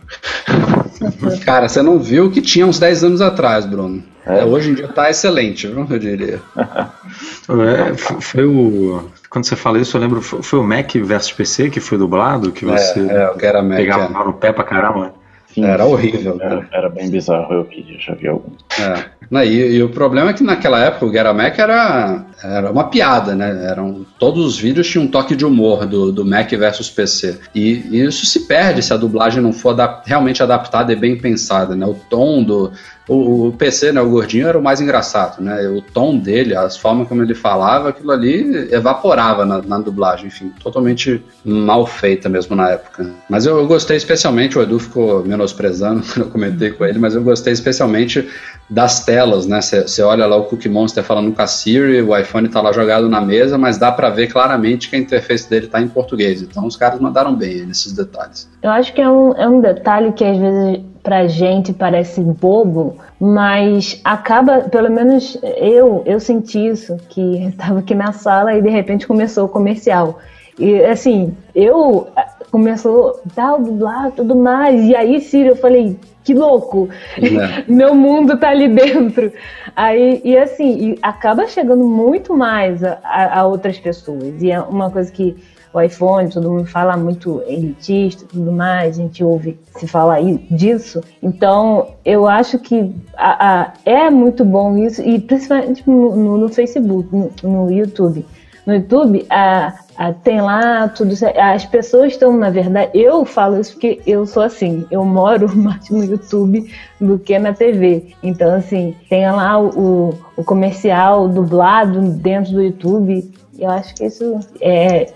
Cara, você não viu o que tinha uns 10 anos atrás, Bruno. É. Hoje em dia tá excelente, viu? Eu diria. é, foi o quando você fala isso, eu lembro, foi o Mac versus PC que foi dublado, que você é, é, era Mac, pegava é. no pé pra caramba. Sim, era horrível. Era, era, bem bizarro, eu já vi algum. É. E, e, o problema é que naquela época o Get Mac era, era uma piada, né? Eram, todos os vídeos tinham um toque de humor do, do Mac versus PC. E, e isso se perde se a dublagem não for adap realmente adaptada e bem pensada, né? O tom do, o, o, PC, né, o gordinho, era o mais engraçado, né? O tom dele, as formas como ele falava, aquilo ali evaporava na, na dublagem, enfim, totalmente mal feita mesmo na época. Mas eu, eu gostei especialmente, o Edu ficou menosprezando quando eu comentei com ele, mas eu gostei especialmente das telas, né? Você olha lá o Cookie Monster falando com a Siri, o iPhone tá lá jogado na mesa, mas dá para ver claramente que a interface dele tá em português. Então os caras mandaram bem nesses detalhes. Eu acho que é um, é um detalhe que às vezes pra gente parece bobo, mas acaba, pelo menos eu, eu senti isso, que estava aqui na sala e de repente começou o comercial. E assim, eu começou tal, dublado, tudo mais. E aí, Ciro, eu falei, que louco! É. Meu mundo tá ali dentro. Aí, e assim, e acaba chegando muito mais a, a, outras pessoas. E é uma coisa que o iPhone, todo mundo fala muito elitista tudo mais, a gente ouve se falar disso. Então, eu acho que a, a, é muito bom isso, e principalmente no, no Facebook, no, no, YouTube. No YouTube, a, tem lá tudo. As pessoas estão, na verdade, eu falo isso porque eu sou assim, eu moro mais no YouTube do que na TV. Então, assim, tem lá o, o comercial dublado dentro do YouTube. Eu acho que isso é,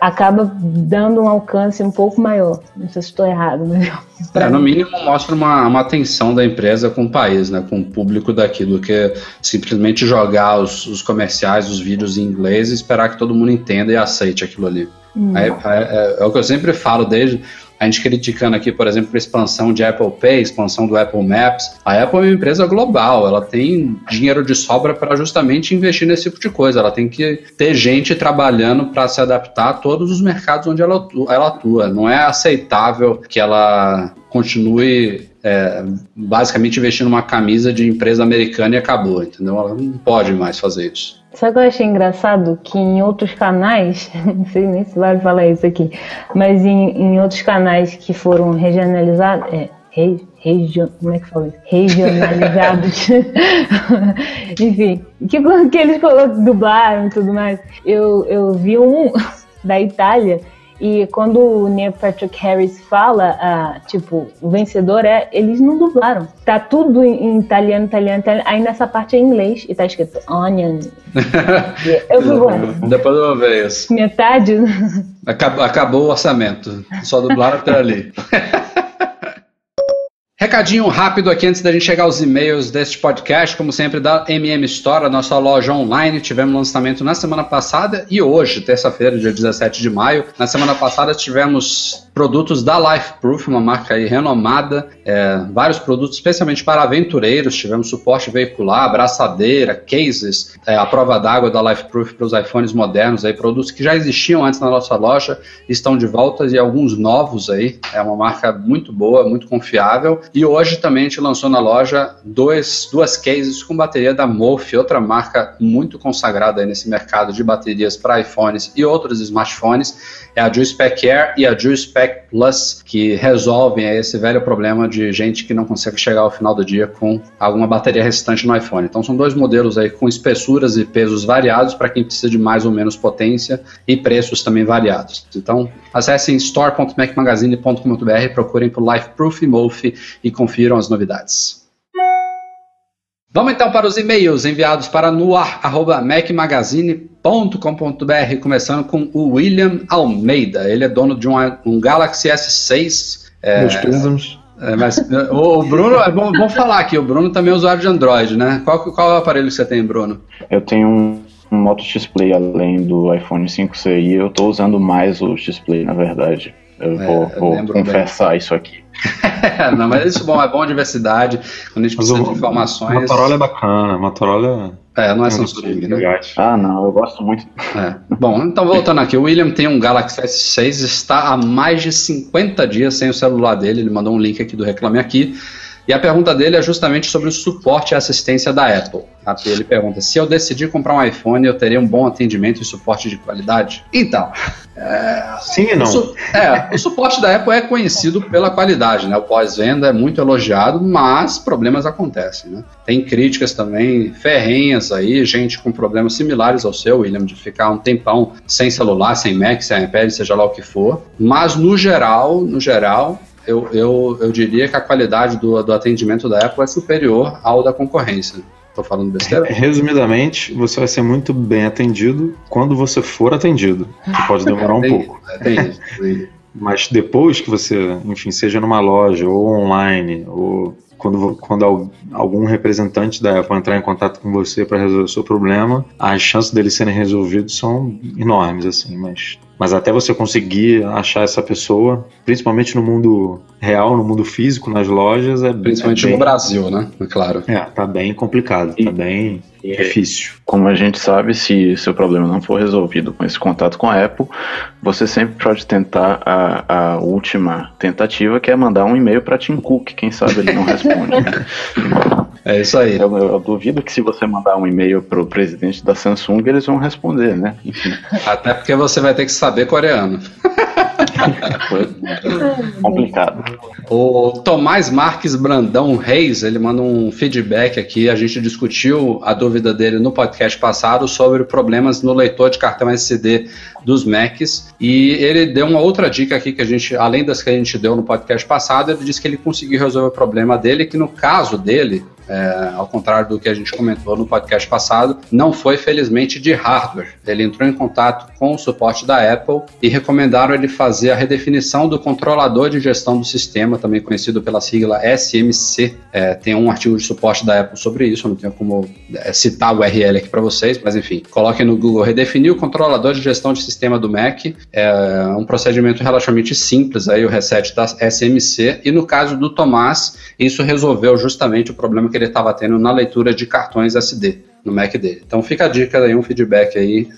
acaba dando um alcance um pouco maior. Não sei se estou errado, mas. É, no mínimo mostra uma, uma atenção da empresa com o país, né, com o público daqui, do que simplesmente jogar os, os comerciais, os vídeos em inglês e esperar que todo mundo entenda e aceite aquilo ali. Hum. É, é, é, o que eu sempre falo desde a gente criticando aqui, por exemplo, a expansão de Apple Pay, expansão do Apple Maps. A Apple é uma empresa global, ela tem dinheiro de sobra para justamente investir nesse tipo de coisa. Ela tem que ter gente trabalhando para se adaptar a todos os mercados onde ela, ela atua. Não é aceitável que ela continue é, basicamente investindo numa camisa de empresa americana e acabou, entendeu? Ela não pode mais fazer isso. O que eu achei engraçado? Que em outros canais, não sei nem se vai falar isso aqui, mas em, em outros canais que foram regionalizados, é, re, region, como é que fala isso? Regionalizados, enfim, que, que eles dublaram e tudo mais, eu, eu vi um da Itália e quando o Neil Patrick Harris fala, ah, tipo, o vencedor é, eles não dublaram. Tá tudo em italiano, italiano, italiano. Aí nessa parte é em inglês e tá escrito onion. eu fui bom. Depois eu vou ver isso. Metade. Acabou, acabou o orçamento. Só dublaram até ali. Recadinho rápido aqui antes da gente chegar aos e-mails deste podcast, como sempre, da MM Store, a nossa loja online. Tivemos lançamento na semana passada e hoje, terça-feira, dia 17 de maio. Na semana passada tivemos produtos da Lifeproof, uma marca aí renomada, é, vários produtos especialmente para aventureiros, tivemos suporte veicular, abraçadeira, cases, é, a prova d'água da Lifeproof para os iPhones modernos, aí, produtos que já existiam antes na nossa loja, estão de volta e alguns novos aí, é uma marca muito boa, muito confiável, e hoje também a gente lançou na loja dois, duas cases com bateria da Mof, outra marca muito consagrada nesse mercado de baterias para iPhones e outros smartphones, é a Juicepack Air e a Plus, que resolvem esse velho problema de gente que não consegue chegar ao final do dia com alguma bateria restante no iPhone. Então são dois modelos aí com espessuras e pesos variados para quem precisa de mais ou menos potência e preços também variados. Então acessem store.macmagazine.com.br, procurem por Lifeproof e Mof e confiram as novidades. Vamos então para os e-mails enviados para noar.macmagazine.com.br, começando com o William Almeida. Ele é dono de um, um Galaxy S6. É, Meus pêsames. É, mas o Bruno, é bom, vamos falar aqui, o Bruno também é usuário de Android, né? Qual, qual é o aparelho que você tem, Bruno? Eu tenho um, um Moto X-Play além do iPhone 5C e eu estou usando mais o X-Play, na verdade. Eu é, vou, vou confessar bem. isso aqui. não, mas isso bom, é bom a diversidade, quando a gente precisa de informações. Motorola é bacana, Motorola é, não é Samsung, né? Ah, não, eu gosto muito. É. Bom, então voltando aqui, o William tem um Galaxy S6, está há mais de 50 dias sem o celular dele, ele mandou um link aqui do Reclame Aqui, e a pergunta dele é justamente sobre o suporte e assistência da Apple. Ele pergunta: se eu decidir comprar um iPhone, eu teria um bom atendimento e suporte de qualidade? Então. É, Sim e não. O, é, o suporte da Apple é conhecido pela qualidade, né? O pós-venda é muito elogiado, mas problemas acontecem, né? Tem críticas também ferrenhas aí, gente com problemas similares ao seu, William, de ficar um tempão sem celular, sem Mac, sem iPad, seja lá o que for. Mas no geral, no geral, eu, eu, eu diria que a qualidade do, do atendimento da Apple é superior ao da concorrência. Estou falando besteira? Resumidamente, você vai ser muito bem atendido quando você for atendido. Que pode demorar um pouco. É, tem isso. Mas depois que você, enfim, seja numa loja ou online, ou quando, quando algum representante da Apple entrar em contato com você para resolver o seu problema, as chances deles serem resolvidos são enormes, assim, mas mas até você conseguir achar essa pessoa, principalmente no mundo real, no mundo físico, nas lojas, é Principalmente é bem, no Brasil, né? É claro. É, tá bem complicado, e, tá bem e, difícil. Como a gente sabe, se seu problema não for resolvido com esse contato com a Apple, você sempre pode tentar a, a última tentativa, que é mandar um e-mail para Tim Cook, quem sabe ele não responde. É isso aí. Eu, eu, duvido que se você mandar um e-mail pro presidente da Samsung, eles vão responder, né? Enfim. Até porque você vai ter que saber coreano. complicado. O Tomás Marques Brandão Reis, ele manda um feedback aqui. A gente discutiu a dúvida dele no podcast passado sobre problemas no leitor de cartão SD dos Macs. E ele deu uma outra dica aqui que a gente, além das que a gente deu no podcast passado, ele disse que ele conseguiu resolver o problema dele, que no caso dele, é, ao contrário do que a gente comentou no podcast passado, não foi felizmente de hardware. Ele entrou em contato com o suporte da Apple e recomendaram ele fazer a redefinição do controlador de gestão do sistema, também conhecido pela sigla SMC. É, tem um artigo de suporte da Apple sobre isso, não tenho como é, citar o URL aqui para vocês, mas enfim, coloquem no Google redefinir o controlador de gestão de sistema do Mac. É um procedimento relativamente simples, aí o reset da SMC, e no caso do Tomás, isso resolveu justamente o problema que ele estava tendo na leitura de cartões SD no Mac dele. Então fica a dica aí, um feedback aí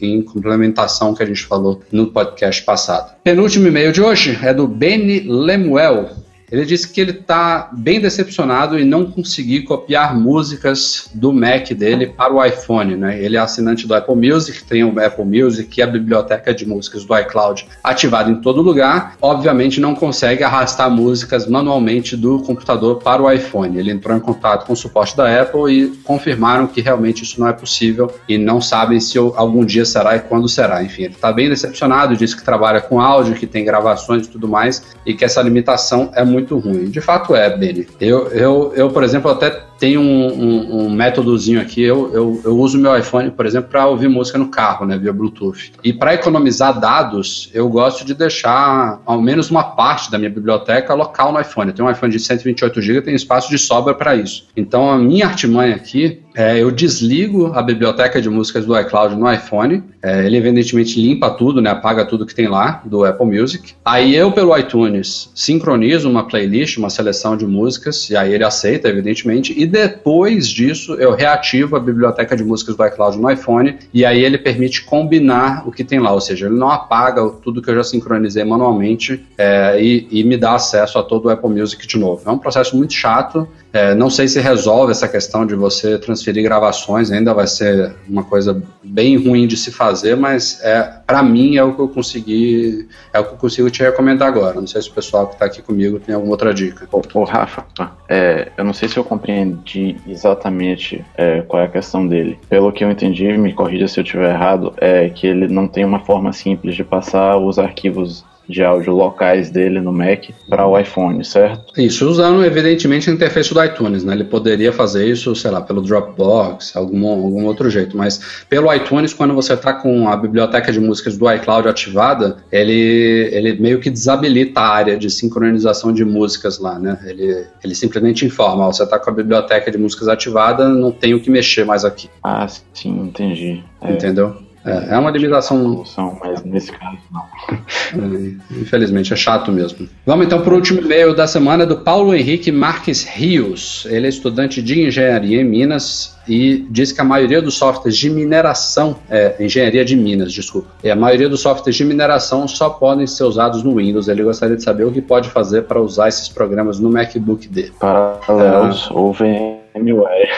em, complementação que a gente falou no podcast passado. Penúltimo e-mail de hoje é do Benny Lemuel. Ele disse que ele está bem decepcionado em não conseguir copiar músicas do Mac dele para o iPhone. Né? Ele é assinante do Apple Music, tem o Apple Music e a biblioteca de músicas do iCloud ativada em todo lugar. Obviamente não consegue arrastar músicas manualmente do computador para o iPhone. Ele entrou em contato com o suporte da Apple e confirmaram que realmente isso não é possível e não sabem se algum dia será e quando será. Enfim, ele está bem decepcionado, disse que trabalha com áudio, que tem gravações e tudo mais e que essa limitação é muito muito ruim. De fato é, Benny. Eu, eu, eu, por exemplo, até tem um, um, um métodozinho aqui. Eu, eu, eu, uso meu iPhone, por exemplo, para ouvir música no carro, né, via Bluetooth. E para economizar dados, eu gosto de deixar ao menos uma parte da minha biblioteca local no iPhone. Eu tenho um iPhone de 128 GB, tem espaço de sobra para isso. Então a minha artimanha aqui é, eu desligo a biblioteca de músicas do iCloud no iPhone. É, ele evidentemente limpa tudo, né? Apaga tudo que tem lá do Apple Music. Aí eu pelo iTunes sincronizo uma playlist, uma seleção de músicas e aí ele aceita, evidentemente. E depois disso eu reativo a biblioteca de músicas do iCloud no iPhone e aí ele permite combinar o que tem lá, ou seja, ele não apaga tudo que eu já sincronizei manualmente é, e, e me dá acesso a todo o Apple Music de novo. É um processo muito chato. É, não sei se resolve essa questão de você transferir gravações, ainda vai ser uma coisa bem ruim de se fazer, mas é para mim é o que eu consegui, é o que eu consigo te recomendar agora. Não sei se o pessoal que está aqui comigo tem alguma outra dica. Ô, ô Rafa, é, eu não sei se eu compreendi exatamente é, qual é a questão dele. Pelo que eu entendi, me corrija se eu estiver errado, é que ele não tem uma forma simples de passar os arquivos de áudio locais dele no Mac para o iPhone, certo? Isso, usando evidentemente a interface do iTunes, né? Ele poderia fazer isso, sei lá, pelo Dropbox, algum, algum outro jeito, mas pelo iTunes, quando você está com a biblioteca de músicas do iCloud ativada, ele, ele meio que desabilita a área de sincronização de músicas lá, né? Ele, ele simplesmente informa, ó, você está com a biblioteca de músicas ativada, não tem o que mexer mais aqui. Ah, sim, entendi. É. Entendeu? É, é uma limitação. Mas nesse caso, não. É, infelizmente, é chato mesmo. Vamos então para o último e-mail da semana do Paulo Henrique Marques Rios. Ele é estudante de engenharia em Minas e diz que a maioria dos softwares de mineração, é, engenharia de Minas, desculpa, e a maioria dos softwares de mineração só podem ser usados no Windows. Ele gostaria de saber o que pode fazer para usar esses programas no MacBook dele. Paralelos é, ou VMware.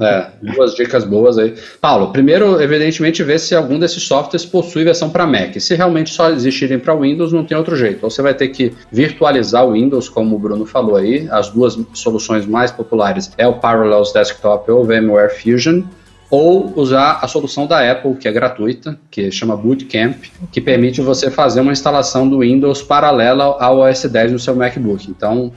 É, duas dicas boas aí. Paulo, primeiro, evidentemente, ver se algum desses softwares possui versão para Mac. Se realmente só existirem para Windows, não tem outro jeito. Ou você vai ter que virtualizar o Windows, como o Bruno falou aí. As duas soluções mais populares é o Parallels Desktop ou o VMware Fusion ou usar a solução da Apple, que é gratuita, que chama Bootcamp, que permite você fazer uma instalação do Windows paralela ao OS 10 no seu MacBook. Então,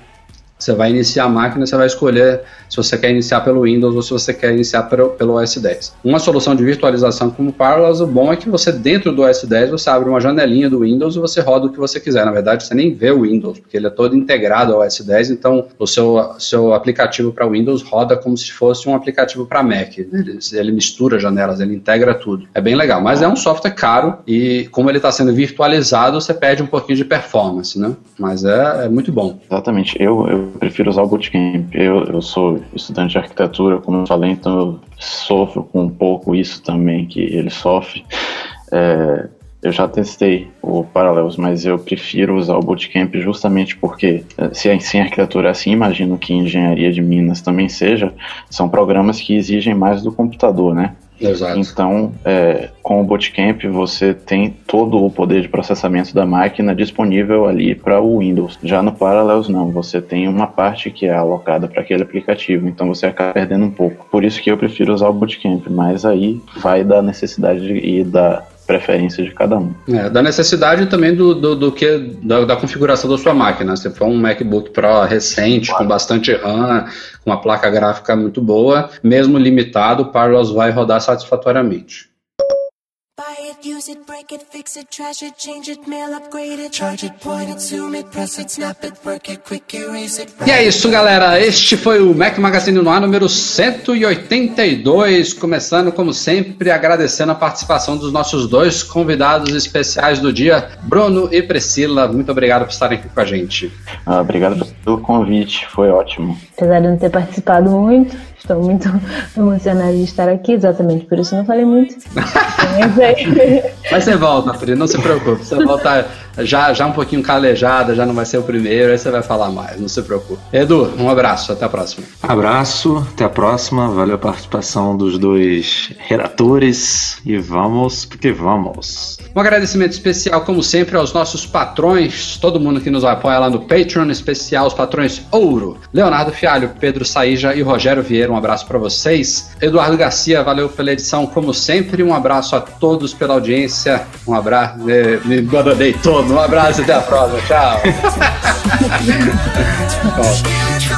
você vai iniciar a máquina, você vai escolher se você quer iniciar pelo Windows ou se você quer iniciar pelo, pelo OS 10. Uma solução de virtualização como Parallels, o bom é que você dentro do OS 10 você abre uma janelinha do Windows e você roda o que você quiser. Na verdade, você nem vê o Windows, porque ele é todo integrado ao OS 10, então o seu, seu aplicativo para Windows roda como se fosse um aplicativo para Mac. Ele, ele, mistura janelas, ele integra tudo. É bem legal, mas é um software caro e como ele está sendo virtualizado, você perde um pouquinho de performance, né? Mas é, é muito bom. Exatamente. Eu, eu prefiro usar o Bootcamp. Eu, eu sou estudante de arquitetura, como eu falei, então eu sofro com um pouco isso também que ele sofre. É, eu já testei o Parallels, mas eu prefiro usar o Bootcamp justamente porque, é, se em arquitetura é assim, imagino que engenharia de Minas também seja, são programas que exigem mais do computador, né? Exato. Então, é, com o Bootcamp, você tem todo o poder de processamento da máquina disponível ali para o Windows. Já no Parallels, não. Você tem uma parte que é alocada para aquele aplicativo, então você acaba perdendo um pouco. Por isso que eu prefiro usar o Bootcamp, mas aí vai da necessidade e da preferência de cada um. É, da necessidade também do, do, do que da, da, configuração da sua máquina. Se for um MacBook Pro recente, claro. com bastante RAM, com uma placa gráfica muito boa, mesmo limitado, o Parallels vai rodar satisfatoriamente. Use it, break it, fix it, trash it, change it, mail, upgrade it, charge it, point it, zoom it, press it, snap it, work it, quick erase it. E é isso, galera. Este foi o Mac Magazine no ar número 182. Começando, como sempre, agradecendo a participação dos nossos dois convidados especiais do dia, Bruno e Priscila. Muito obrigado por estarem aqui com a gente. Ah, obrigado pelo convite, foi ótimo. Apesar de não ter participado muito, estou muito emocionada de estar aqui, exatamente por isso não falei muito. Mas você volta, Pri, não se preocupe. Você volta já, já um pouquinho calejada, já não vai ser o primeiro, aí você vai falar mais, não se preocupe. Edu, um abraço, até a próxima. Abraço, até a próxima. Valeu a participação dos dois redatores e vamos porque vamos. Um agradecimento especial, como sempre, aos nossos patrões, todo mundo que nos apoia lá no Patreon, especial os patrões Ouro, Leonardo Fialho, Pedro Saíja e Rogério Vieira. Um abraço para vocês. Eduardo Garcia, valeu pela edição, como sempre. Um abraço a todos pela audiência. Um abraço, eh, me abandonei todo. Um abraço e até a próxima. Tchau.